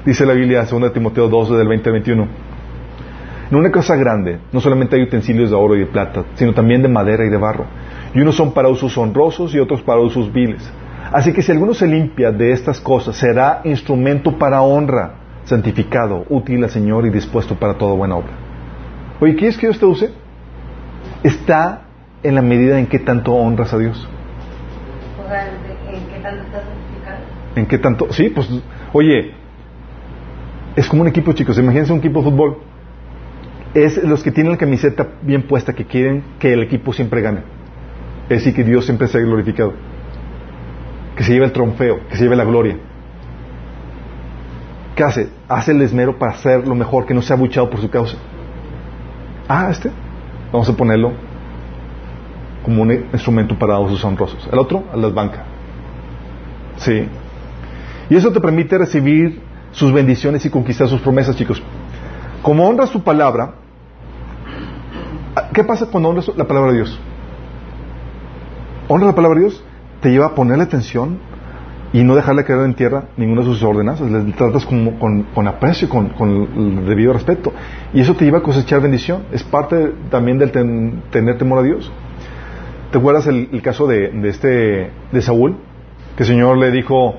Dice la Biblia, 2 Timoteo 12, del 20 al 21. En una casa grande no solamente hay utensilios de oro y de plata, sino también de madera y de barro. Y unos son para usos honrosos y otros para usos viles. Así que si alguno se limpia de estas cosas, será instrumento para honra, santificado, útil al Señor y dispuesto para toda buena obra. Oye, ¿quieres que Dios te use? Está en la medida en que tanto honras a Dios. ¿En qué tanto estás? ¿En qué tanto? Sí, pues, oye, es como un equipo, chicos. Imagínense un equipo de fútbol es los que tienen la camiseta bien puesta, que quieren que el equipo siempre gane. Es decir, que Dios siempre sea glorificado. Que se lleve el trofeo, que se lleve la gloria. ¿Qué hace? Hace el esmero para hacer lo mejor, que no sea abuchado por su causa. Ah, este. Vamos a ponerlo como un instrumento para usos honrosos. El otro, a las bancas. Sí. Y eso te permite recibir sus bendiciones y conquistar sus promesas, chicos. Como honras tu palabra, ¿Qué pasa cuando honras la palabra de Dios? Honra la palabra de Dios, te lleva a ponerle atención y no dejarle caer en tierra ninguna de sus ordenanzas. Le tratas con, con, aprecio, con, con, el debido respeto. Y eso te lleva a cosechar bendición. Es parte también del tener temor a Dios. ¿Te acuerdas el, caso de, de, este, de Saúl? Que el Señor le dijo,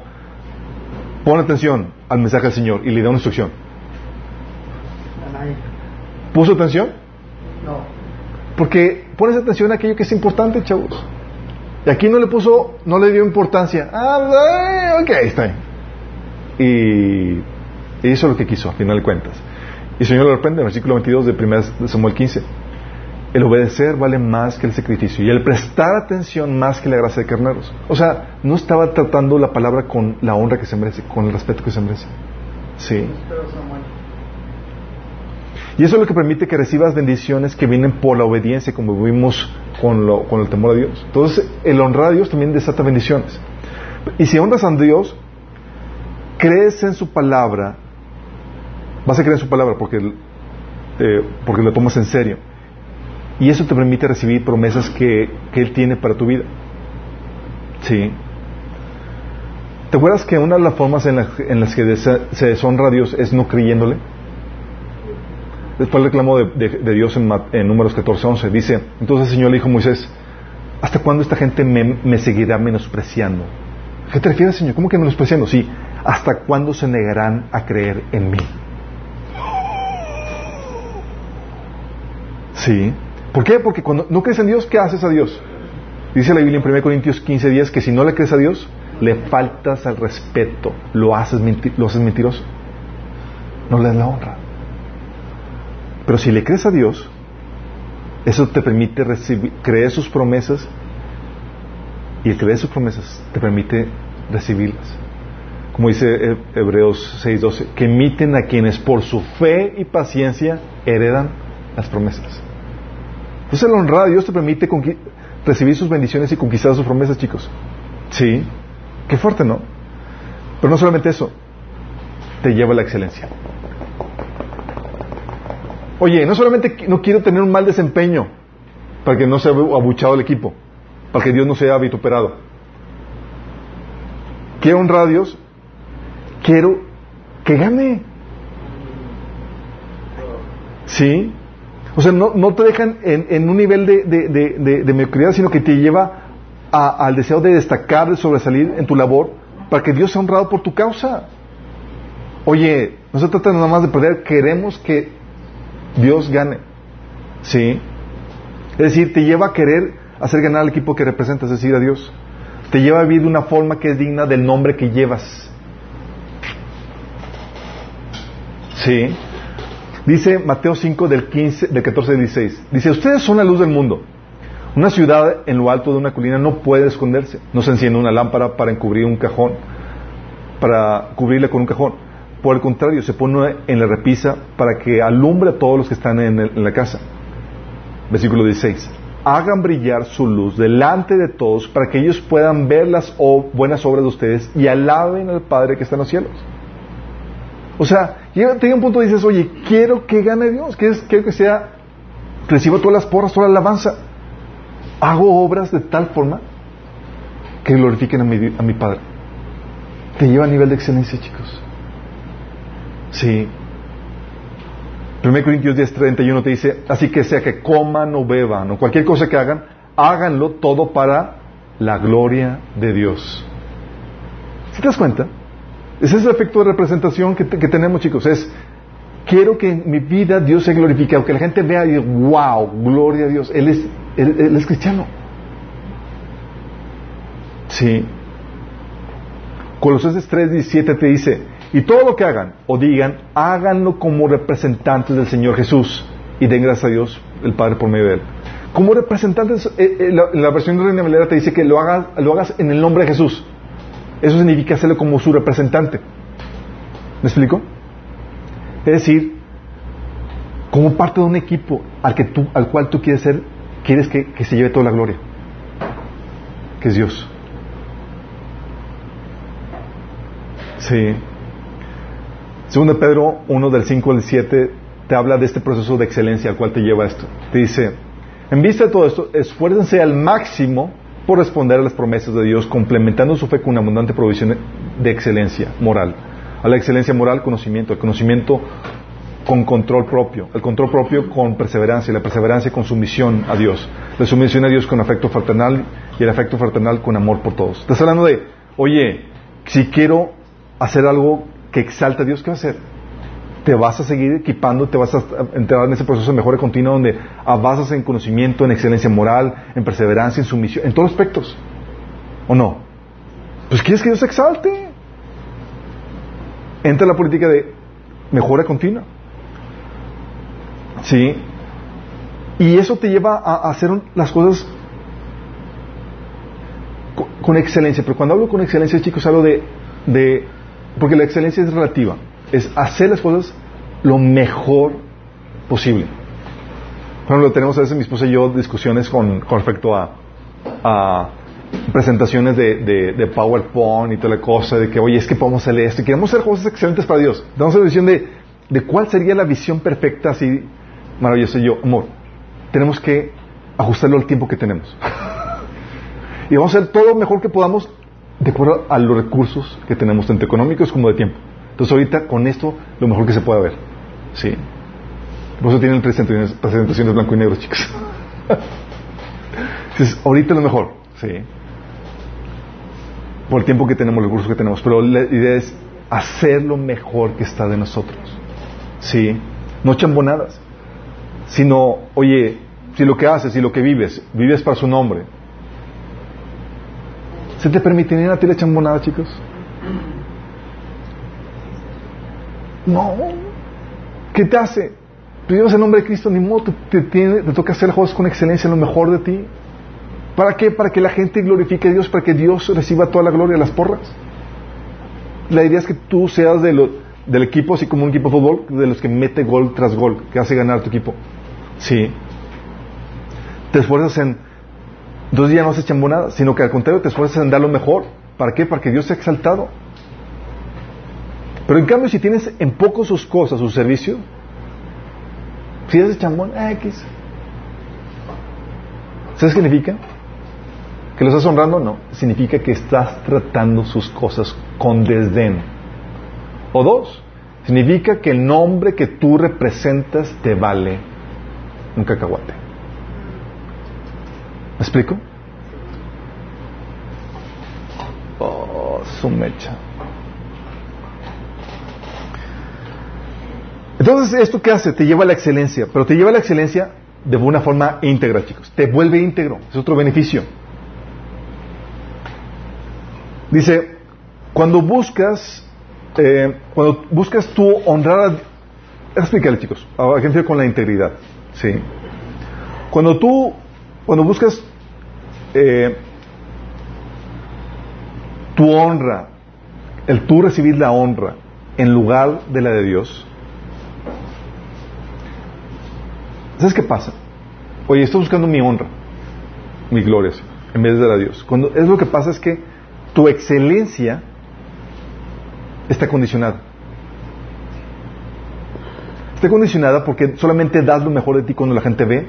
Pon atención al mensaje del Señor y le da una instrucción. ¿Puso atención? No. Porque pones atención a aquello que es importante, chavos. Y aquí no le puso, no le dio importancia. Ah, eh, ok, está bien. Y hizo lo que quiso, a final de cuentas. Y el Señor lo reprende en el versículo 22 de 1 Samuel 15. El obedecer vale más que el sacrificio y el prestar atención más que la gracia de carneros. O sea, no estaba tratando la palabra con la honra que se merece, con el respeto que se merece. Sí. Y eso es lo que permite que recibas bendiciones que vienen por la obediencia, como vimos con el temor a Dios. Entonces, el honrar a Dios también desata bendiciones. Y si honras a Dios, crees en su palabra, vas a creer en su palabra porque, eh, porque lo tomas en serio. Y eso te permite recibir promesas que, que Él tiene para tu vida. Sí. ¿Te acuerdas que una de las formas en, las- en las que se deshonra a Dios es no creyéndole? Después el reclamo de, de- Dios en, en números 14-11 dice, entonces el Señor le dijo a Moisés, ¿hasta cuándo esta gente me, me seguirá menospreciando? ¿A qué te refieres, Señor? ¿Cómo que menospreciando? Sí, ¿hasta cuándo se negarán a creer en mí? Sí. ¿Por qué? Porque cuando no crees en Dios, ¿qué haces a Dios? Dice la Biblia en 1 Corintios 15 días que si no le crees a Dios, le faltas al respeto, lo haces, lo haces mentiroso, no le das la honra. Pero si le crees a Dios, eso te permite recibir, creer sus promesas y el creer sus promesas te permite recibirlas. Como dice He- Hebreos 6:12, que emiten a quienes por su fe y paciencia heredan las promesas. Entonces el honrar a Dios te permite recibir sus bendiciones y conquistar sus promesas, chicos. Sí, qué fuerte, ¿no? Pero no solamente eso, te lleva a la excelencia. Oye, no solamente no quiero tener un mal desempeño para que no sea abu- abuchado el equipo, para que Dios no sea vituperado. Quiero honrar a Dios, quiero que gane. ¿Sí? O sea, no, te dejan en, un nivel de, de, mediocridad, sino que te lleva al deseo de destacar, de sobresalir en tu labor, para que Dios sea honrado por tu causa. Oye, no se trata nada más de perder, queremos que Dios gane. ¿Sí? Es decir, te lleva a querer hacer ganar al equipo que representas, es decir, a Dios. Te lleva a vivir de una forma que es digna del nombre que llevas. ¿Sí? Dice Mateo 5 del, 15, del 14 al 16. Dice, ustedes son la luz del mundo. Una ciudad en lo alto de una colina no puede esconderse. No se enciende una lámpara para encubrir un cajón, para cubrirla con un cajón. Por el contrario, se pone en la repisa para que alumbre a todos los que están en, en la casa. Versículo 16. Hagan brillar su luz delante de todos para que ellos puedan ver las buenas obras de ustedes y alaben al Padre que está en los cielos. O sea, llega, un punto y dices, oye, quiero que gane Dios, quiero, quiero que sea, reciba todas las porras, toda la alabanza. Hago obras de tal forma que glorifiquen a mi, a mi Padre. Te lleva a nivel de excelencia, chicos. Sí. 1 Corintios 10, 31 te dice, así que sea que coman o beban o cualquier cosa que hagan, háganlo todo para la gloria de Dios. ¿Sí te das cuenta? Ese es el efecto de representación que, te- que tenemos, chicos. Es, quiero que en mi vida Dios sea glorificado, que la gente vea y diga, wow, gloria a Dios, Él es, él, él es cristiano. Sí. Colosenses 3, 17 te dice, y todo lo que hagan o digan, háganlo como representantes del Señor Jesús y den gracias a Dios el Padre por medio de Él. Como representantes, eh, eh, la, la versión de Reina Valera te dice que lo hagas, lo hagas en el nombre de Jesús. Eso significa hacerlo como su representante. ¿Me explico? Es decir, como parte de un equipo al, que tú, al cual tú quieres ser, quieres que, se lleve toda la gloria, que es Dios. Sí. Segundo Pedro 1 del 5 al 7 te habla de este proceso de excelencia al cual te lleva esto. Te dice, en vista de todo esto, esfuércense al máximo por responder a las promesas de Dios, complementando su fe con una abundante provisión de excelencia moral. A la excelencia moral, conocimiento. El conocimiento con control propio. El control propio con perseverancia. La perseverancia con sumisión a Dios. La sumisión a Dios con afecto fraternal y el afecto fraternal con amor por todos. Estás hablando de, oye, si quiero hacer algo que exalta a Dios, ¿qué vas a hacer? Te vas a seguir equipando, te vas a entrar en ese proceso de mejora continua donde avanzas en conocimiento, en excelencia moral, en perseverancia, en sumisión, en todos aspectos. ¿O no? Pues quieres que Dios se exalte. Entra la política de mejora continua. ¿Sí? Y eso te lleva a hacer las cosas con, excelencia. Pero cuando hablo con excelencia, chicos, hablo de, de... Porque la excelencia es relativa. Es hacer las cosas lo mejor posible. Por ejemplo, tenemos a veces mi esposa y yo discusiones con, respecto a, presentaciones de, de, PowerPoint y toda la cosa, de que, oye, es que podemos hacer esto, y queremos hacer cosas excelentes para Dios. Damos la visión de, de cuál sería la visión perfecta, así maravillosa. Y yo, amor, tenemos que ajustarlo al tiempo que tenemos. (laughs) y vamos a hacer todo lo mejor que podamos de acuerdo a los recursos que tenemos, tanto económicos como de tiempo. Entonces, ahorita con esto, lo mejor que se pueda ver. Sí. Por eso tienen presentaciones, blanco y negro, chicos. Entonces, ahorita lo mejor. Sí por el tiempo que tenemos, los recursos que tenemos, pero la idea es hacer lo mejor que está de nosotros. ¿Sí? No chambonadas, sino, oye, si lo que haces y lo que vives, vives para su nombre. ¿Se te permitiría a ti la chambonada, chicos? No. ¿Qué te hace? Tú llevas el nombre de Cristo, ni modo, te, te, te toca hacer cosas con excelencia, lo mejor de ti. ¿Para qué? Para que la gente glorifique a Dios, para que Dios reciba toda la gloria las porras. La idea es que tú seas de del equipo, así como un equipo de fútbol, de los que mete gol tras gol, que hace ganar tu equipo. Sí. Te esfuerzas en. Dos días no haces chambonada, sino que al contrario te esfuerzas en dar lo mejor. ¿Para qué? Para que Dios sea exaltado. Pero en cambio, si tienes en poco sus cosas, su servicio, si haces chambón, X. ¿Sabes qué significa? ¿Que lo estás honrando? No. Significa que estás tratando sus cosas con desdén. O dos, significa que el nombre que tú representas te vale un cacahuate. ¿Me explico? Oh, su mecha. Entonces, ¿esto qué hace? Te lleva a la excelencia, pero te lleva a la excelencia de una forma íntegra, chicos. Te vuelve íntegro, es otro beneficio. Dice, cuando buscas, eh, cuando buscas tú honrar a... Explícale chicos, a gente con la integridad. ¿sí? Cuando tú, cuando buscas eh, tu honra, el tú recibir la honra en lugar de la de Dios, ¿sabes qué pasa? Oye, estoy buscando mi honra, mi gloria, en vez de la Dios. Cuando, es lo que pasa es que tu excelencia está condicionada. Está condicionada porque solamente das lo mejor de ti cuando la gente ve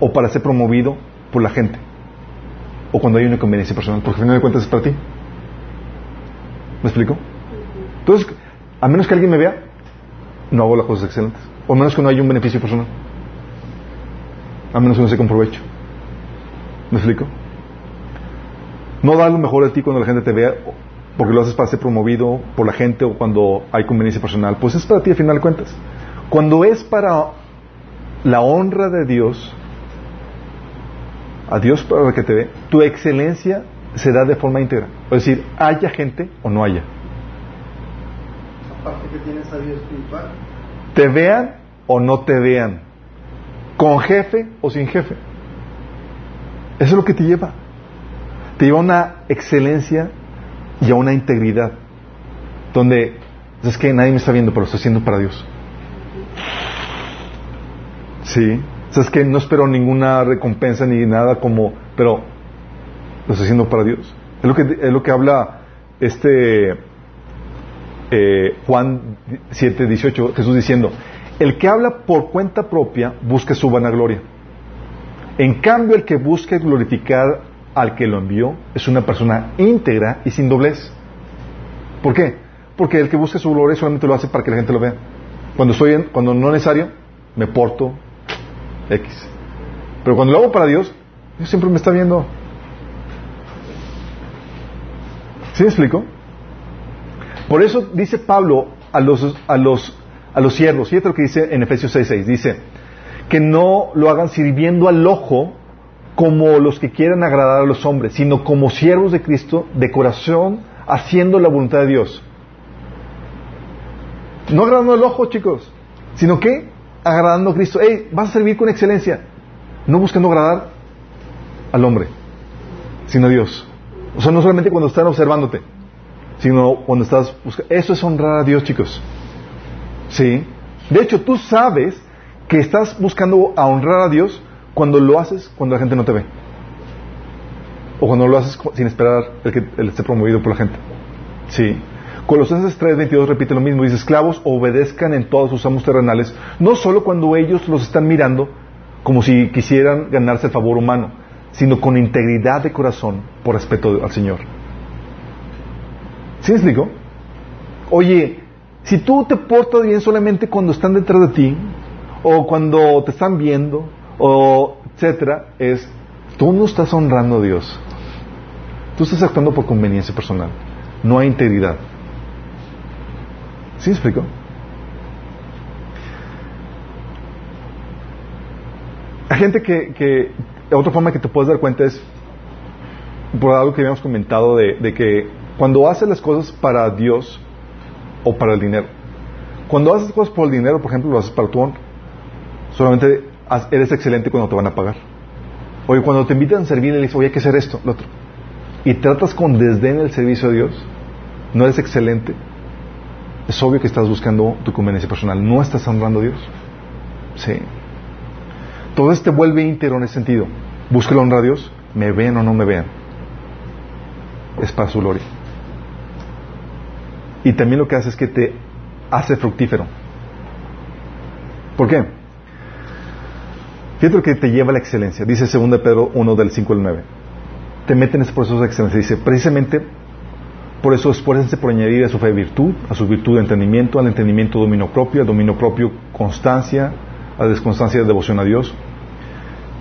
o para ser promovido por la gente o cuando hay una conveniencia personal, porque al final de cuentas es para ti. ¿Me explico? Entonces, a menos que alguien me vea, no hago las cosas excelentes. O a menos que no haya un beneficio personal. A menos que no se comprovecho. ¿Me explico? No dar lo mejor de ti cuando la gente te vea, porque lo haces para ser promovido por la gente o cuando hay conveniencia personal. Pues es para ti al final de cuentas. Cuando es para la honra de Dios, a Dios para que te ve, tu excelencia se da de forma íntegra. Es decir, haya gente o no haya. Aparte que tienes a Dios espiritual. Te vean o no te vean. Con jefe o sin jefe. Eso es lo que te lleva te lleva a una excelencia y a una integridad, donde es que nadie me está viendo, pero lo estoy haciendo para Dios. Sí, es que no espero ninguna recompensa ni nada como, pero lo estoy haciendo para Dios. Es lo que, es lo que habla este eh, Juan 7, 18, Jesús diciendo, el que habla por cuenta propia busca su vanagloria. En cambio, el que busca glorificar al que lo envió es una persona íntegra y sin doblez. ¿Por qué? Porque el que busca su gloria solamente lo hace para que la gente lo vea. Cuando estoy en, cuando no es necesario, me porto X. Pero cuando lo hago para Dios, Dios siempre me está viendo. ¿Sí me explico? Por eso dice Pablo a los, a los, a los siervos, fíjate lo que dice en Efesios 6.6, dice que no lo hagan sirviendo al ojo como los que quieran agradar a los hombres, sino como siervos de Cristo de corazón, haciendo la voluntad de Dios. No agradando al ojo, chicos, sino que agradando a Cristo. Hey, vas a servir con excelencia, no buscando agradar al hombre, sino a Dios. O sea, no solamente cuando están observándote, sino cuando estás buscando. Eso es honrar a Dios, chicos. Sí. De hecho, tú sabes que estás buscando honrar a Dios cuando lo haces cuando la gente no te ve. O cuando lo haces sin esperar el que esté promovido por la gente. Sí. Colosenses 3:22 repite lo mismo. Dice, esclavos, obedezcan en todos sus amos terrenales, no solo cuando ellos los están mirando como si quisieran ganarse el favor humano, sino con integridad de corazón por respeto al Señor. ¿Sí me explico? Oye, si tú te portas bien solamente cuando están detrás de ti, o cuando te están viendo, o etcétera, es tú no estás honrando a Dios. Tú estás actuando por conveniencia personal. No hay integridad. ¿Sí me explico? Hay gente que, otra forma que te puedes dar cuenta es por algo que habíamos comentado de, de que cuando haces las cosas para Dios o para el dinero, cuando haces cosas por el dinero, por ejemplo, lo haces para tu honra, solamente eres excelente cuando te van a pagar. Oye, cuando te invitan a servir, le dices, oye, hay que hacer esto, lo otro. Y tratas con desdén el servicio a Dios, no eres excelente. Es obvio que estás buscando tu conveniencia personal, no estás honrando a Dios. Sí. Todo te vuelve íntegro en ese sentido. Busca la honra a Dios, me vean o no me vean. Es para su gloria. Y también lo que hace es que te hace fructífero. ¿Por qué? Fíjate lo que te lleva a la excelencia. Dice 2 Pedro 1 del 5 al 9. Te mete en ese proceso de excelencia. Dice, precisamente por eso esfuércense por añadir a su fe virtud, a su virtud entendimiento, al entendimiento dominio propio, al dominio propio constancia, a la desconstancia devoción a Dios.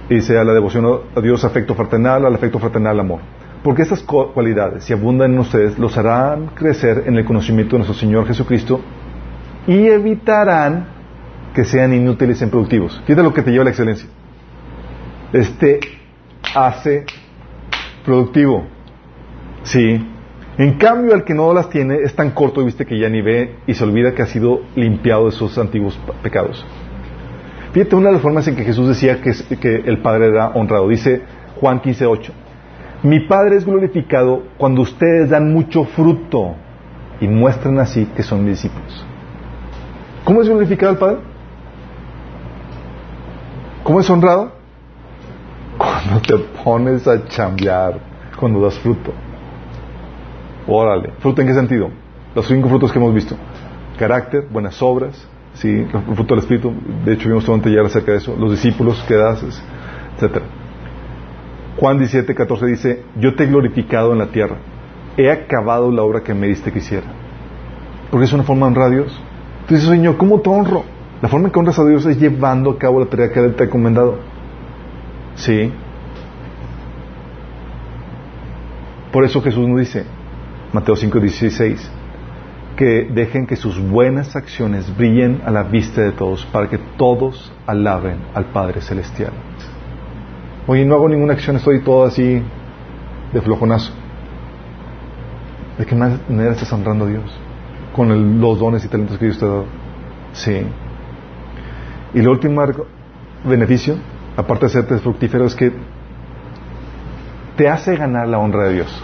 Dice a la devoción a Dios afecto fraternal, al afecto fraternal amor. Porque estas cualidades, si abundan en ustedes, los harán crecer en el conocimiento de nuestro Señor Jesucristo y evitarán que sean inútiles e improductivos. Fíjate lo que te lleva a la excelencia. Este hace productivo. Sí. En cambio, el que no las tiene es tan corto, viste, que ya ni ve y se olvida que ha sido limpiado de sus antiguos pecados. Fíjate una de las formas en que Jesús decía que, que el Padre era honrado. Dice Juan 15:8. Mi Padre es glorificado cuando ustedes dan mucho fruto y muestran así que son discípulos. ¿Cómo es glorificado el Padre? ¿Cómo es honrado? Cuando te pones a chambear, cuando das fruto. Órale. ¿Fruto en qué sentido? Los cinco frutos que hemos visto. Carácter, buenas obras, ¿sí? fruto del Espíritu. De hecho, vimos todo un taller acerca de eso. Los discípulos que das, etc. Juan 17, 14 dice, yo te he glorificado en la tierra. He acabado la obra que me diste que hiciera. Porque es una forma de honrar a Dios. Señor, ¿cómo te honro? La forma en que honras a Dios es llevando a cabo la tarea que Él te ha encomendado. Sí. Por eso Jesús nos dice, Mateo 5, 16, que dejen que sus buenas acciones brillen a la vista de todos, para que todos alaben al Padre Celestial. Oye, no hago ninguna acción, estoy todo así de flojonazo. ¿De qué manera estás honrando a Dios? Con los dones y talentos que Dios te ha dado. Sí. Y el último beneficio, aparte de serte fructífero, es que te hace ganar la honra de Dios.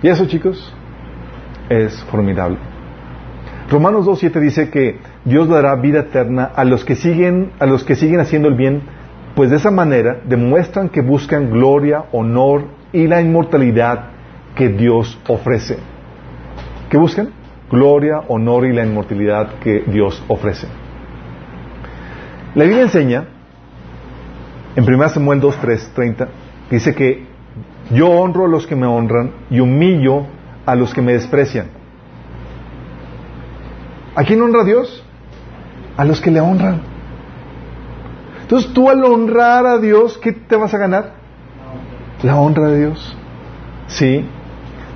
Y eso, chicos, es formidable. Romanos 2.7 dice que Dios dará vida eterna a los que siguen, a los que siguen haciendo el bien, pues de esa manera demuestran que buscan gloria, honor y la inmortalidad que Dios ofrece. ¿Qué buscan? Gloria, honor y la inmortalidad que Dios ofrece. La Biblia enseña, en 1 Samuel 2, 3, 30, dice que yo honro a los que me honran y humillo a los que me desprecian. ¿A quién honra Dios? A los que le honran. Entonces tú al honrar a Dios, ¿qué te vas a ganar? La honra de Dios. Sí.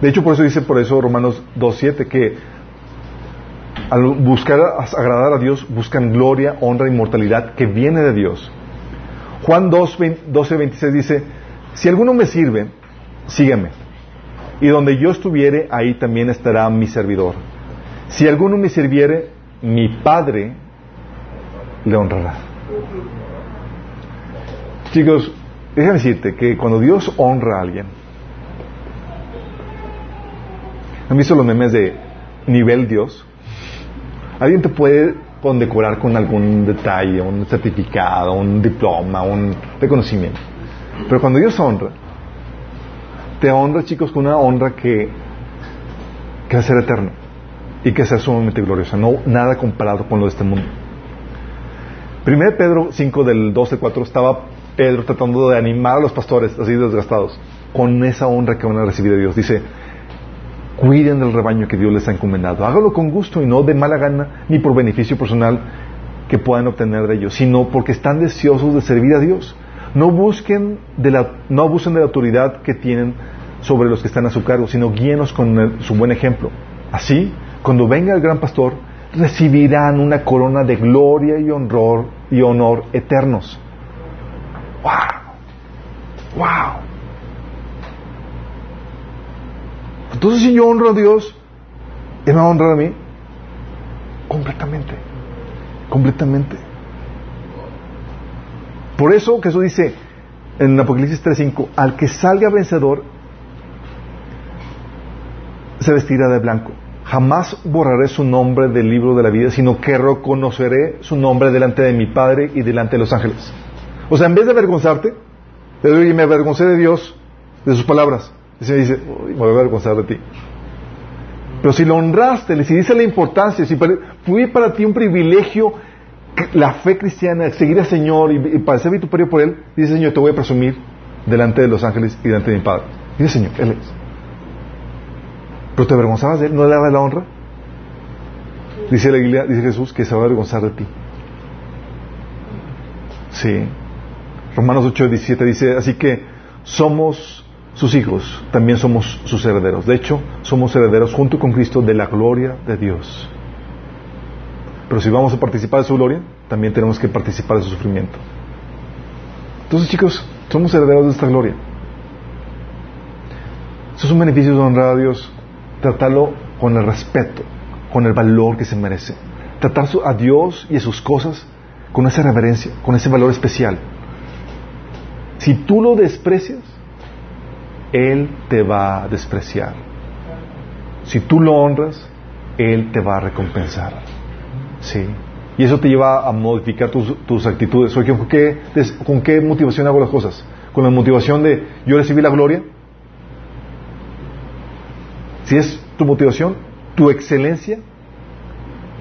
De hecho, por eso dice por eso Romanos 2.7 que Al buscar agradar a Dios, buscan gloria, honra, inmortalidad que viene de Dios. Juan 2, 12, 26 dice, si alguno me sirve, sígueme. Y donde yo estuviere, ahí también estará mi servidor. Si alguno me sirviere, mi Padre le honrará. Chicos, déjame decirte que cuando Dios honra a alguien, ¿han visto los memes de nivel Dios? Alguien te puede condecorar con algún detalle, un certificado, un diploma, un reconocimiento. Pero cuando Dios honra, te honra, chicos, con una honra que, que va a ser eterna y que sea sumamente gloriosa, no nada comparado con lo de este mundo. 1 Pedro 5 del 12 4 estaba Pedro tratando de animar a los pastores así desgastados con esa honra que van a recibir de Dios. Dice, cuiden del rebaño que Dios les ha encomendado. Hágalo con gusto y no de mala gana ni por beneficio personal que puedan obtener de ellos, sino porque están deseosos de servir a Dios. No busquen de la, no abusen de la autoridad que tienen sobre los que están a su cargo, sino guíenos con su buen ejemplo. Así, cuando venga el gran pastor, recibirán una corona de gloria y honor y honor eternos. ¡Wow! ¡Wow! Entonces, si yo honro a Dios, Él me va a honrar a mí completamente. Completamente. Por eso Jesús dice en Apocalipsis 3:5, al que salga vencedor, se vestirá de blanco. Jamás borraré su nombre del libro de la vida, sino que reconoceré su nombre delante de mi Padre y delante de los ángeles. O sea, en vez de avergonzarte, te digo, y me avergoncé de Dios, de sus palabras. Y se dice, me voy a avergonzar de ti. Pero si lo honraste, le dice la importancia, si fue para ti un privilegio la fe cristiana, seguir al Señor y, y parecer vituperio por Él, dice Señor, te voy a presumir delante de los ángeles y delante de mi Padre. Dice Señor, Él es. Pero te avergonzabas de Él, no le daba la honra. Dice la iglesia, dice Jesús, que se va a avergonzar de ti. Sí. Romanos 8, 17 dice, así que somos sus hijos, también somos sus herederos. De hecho, somos herederos junto con Cristo de la gloria de Dios. Pero si vamos a participar de su gloria, también tenemos que participar de su sufrimiento. Entonces, chicos, somos herederos de esta gloria. Eso es un beneficio de honrar a Dios, tratarlo con el respeto, con el valor que se merece. Tratar a Dios y a sus cosas con esa reverencia, con ese valor especial. Si tú lo desprecias, Él te va a despreciar. Si tú lo honras, Él te va a recompensar. Sí. Y eso te lleva a modificar tus, actitudes. Oye, ¿con qué, ¿con qué motivación hago las cosas? ¿Con la motivación de yo recibí la gloria? Si es tu motivación, tu excelencia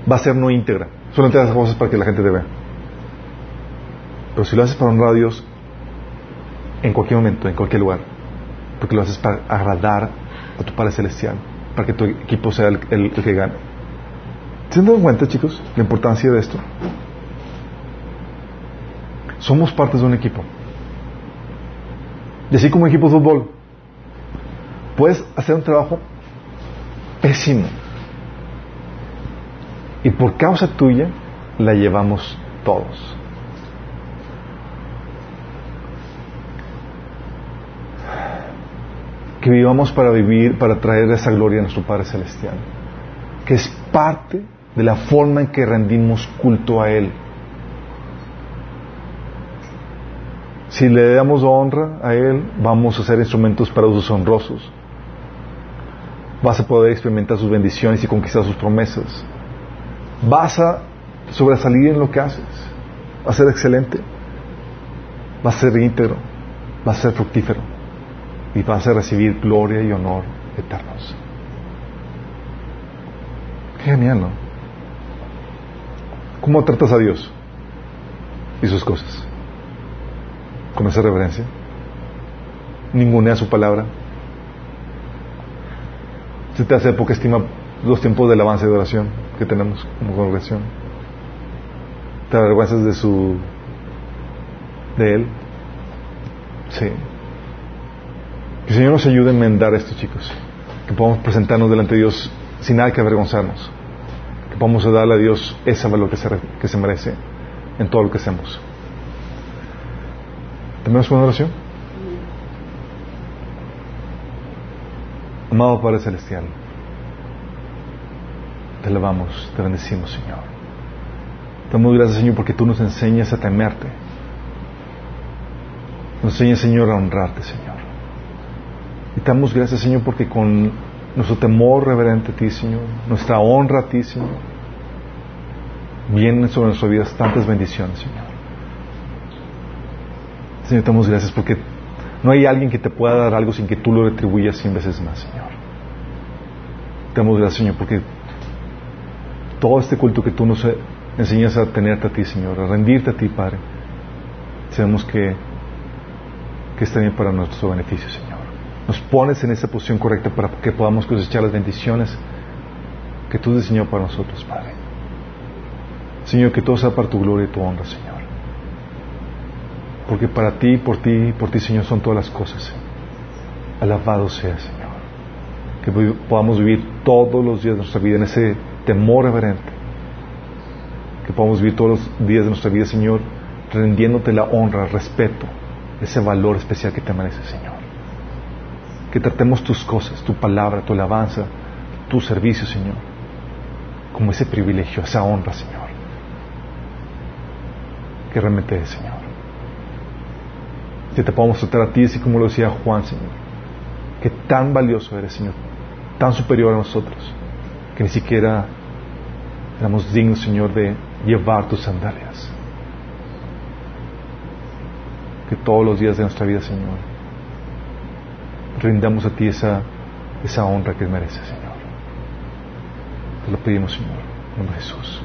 va a ser no íntegra. Solamente haces cosas para que la gente te vea. Pero si lo haces para honrar a Dios, en cualquier momento, en cualquier lugar, porque lo haces para agradar a tu Padre Celestial, para que tu equipo sea el, que gane. ¿Se han cuenta, chicos, la importancia de esto? Somos partes de un equipo. Y así como equipo de fútbol, puedes hacer un trabajo pésimo. Y por causa tuya la llevamos todos. Que vivamos para vivir, para traer esa gloria a nuestro Padre Celestial. Que es parte de la forma en que rendimos culto a Él. Si le damos honra a Él, vamos a ser instrumentos para usos honrosos. Vas a poder experimentar sus bendiciones y conquistar sus promesas. Vas a sobresalir en lo que haces. Vas a ser excelente. Vas a ser íntegro. Vas a ser fructífero. Y vas a recibir gloria y honor eternos. Genial, ¿no? ¿Cómo tratas a Dios y sus cosas? Con esa reverencia. Ningunea su palabra. Se te hace poca estima los tiempos del avance de oración que tenemos como congregación. Te avergüenzas de su. de Él. Sí. Que el Señor nos ayude a enmendar esto, chicos. Que podamos presentarnos delante de Dios sin nada que avergonzarnos Que podamos darle a Dios ese valor que se, que se merece en todo lo que hacemos. ¿Tenemos una oración? Amado Padre Celestial, te alabamos, te bendecimos, Señor. Te damos gracias, Señor, porque tú nos enseñas a temerte. Nos enseñas, Señor, a honrarte, Señor. Damos gracias, Señor, porque con nuestro temor reverente a ti, Señor, nuestra honra a ti, Señor, vienen sobre nuestras vidas tantas bendiciones, Señor. Señor, damos gracias porque no hay alguien que te pueda dar algo sin que tú lo retribuyas cien veces más, Señor. Damos gracias, Señor, porque todo este culto que tú nos enseñas a tenerte a ti, Señor, a rendirte a ti, Padre, sabemos que, que está bien para nuestro beneficio, Señor. Nos pones en esa posición correcta para que podamos cosechar las bendiciones que tú diseñó para nosotros, Padre. Señor, que todo sea para tu gloria y tu honra, Señor. Porque para ti, por ti, por ti, Señor, son todas las cosas. Alabado sea, Señor. Que podamos vivir todos los días de nuestra vida en ese temor reverente. Que podamos vivir todos los días de nuestra vida, Señor, rendiéndote la honra, el respeto, ese valor especial que te mereces, Señor. Que tratemos tus cosas, tu palabra, tu alabanza, tu servicio, Señor, como ese privilegio, esa honra, Señor. Que realmente Señor. Que te podamos tratar a ti, así como lo decía Juan, Señor. Que tan valioso eres, Señor, tan superior a nosotros, que ni siquiera éramos dignos, Señor, de llevar tus sandalias. Que todos los días de nuestra vida, Señor, rindamos a ti esa, esa honra que mereces, Señor. Te lo pedimos, Señor, en nombre de Jesús.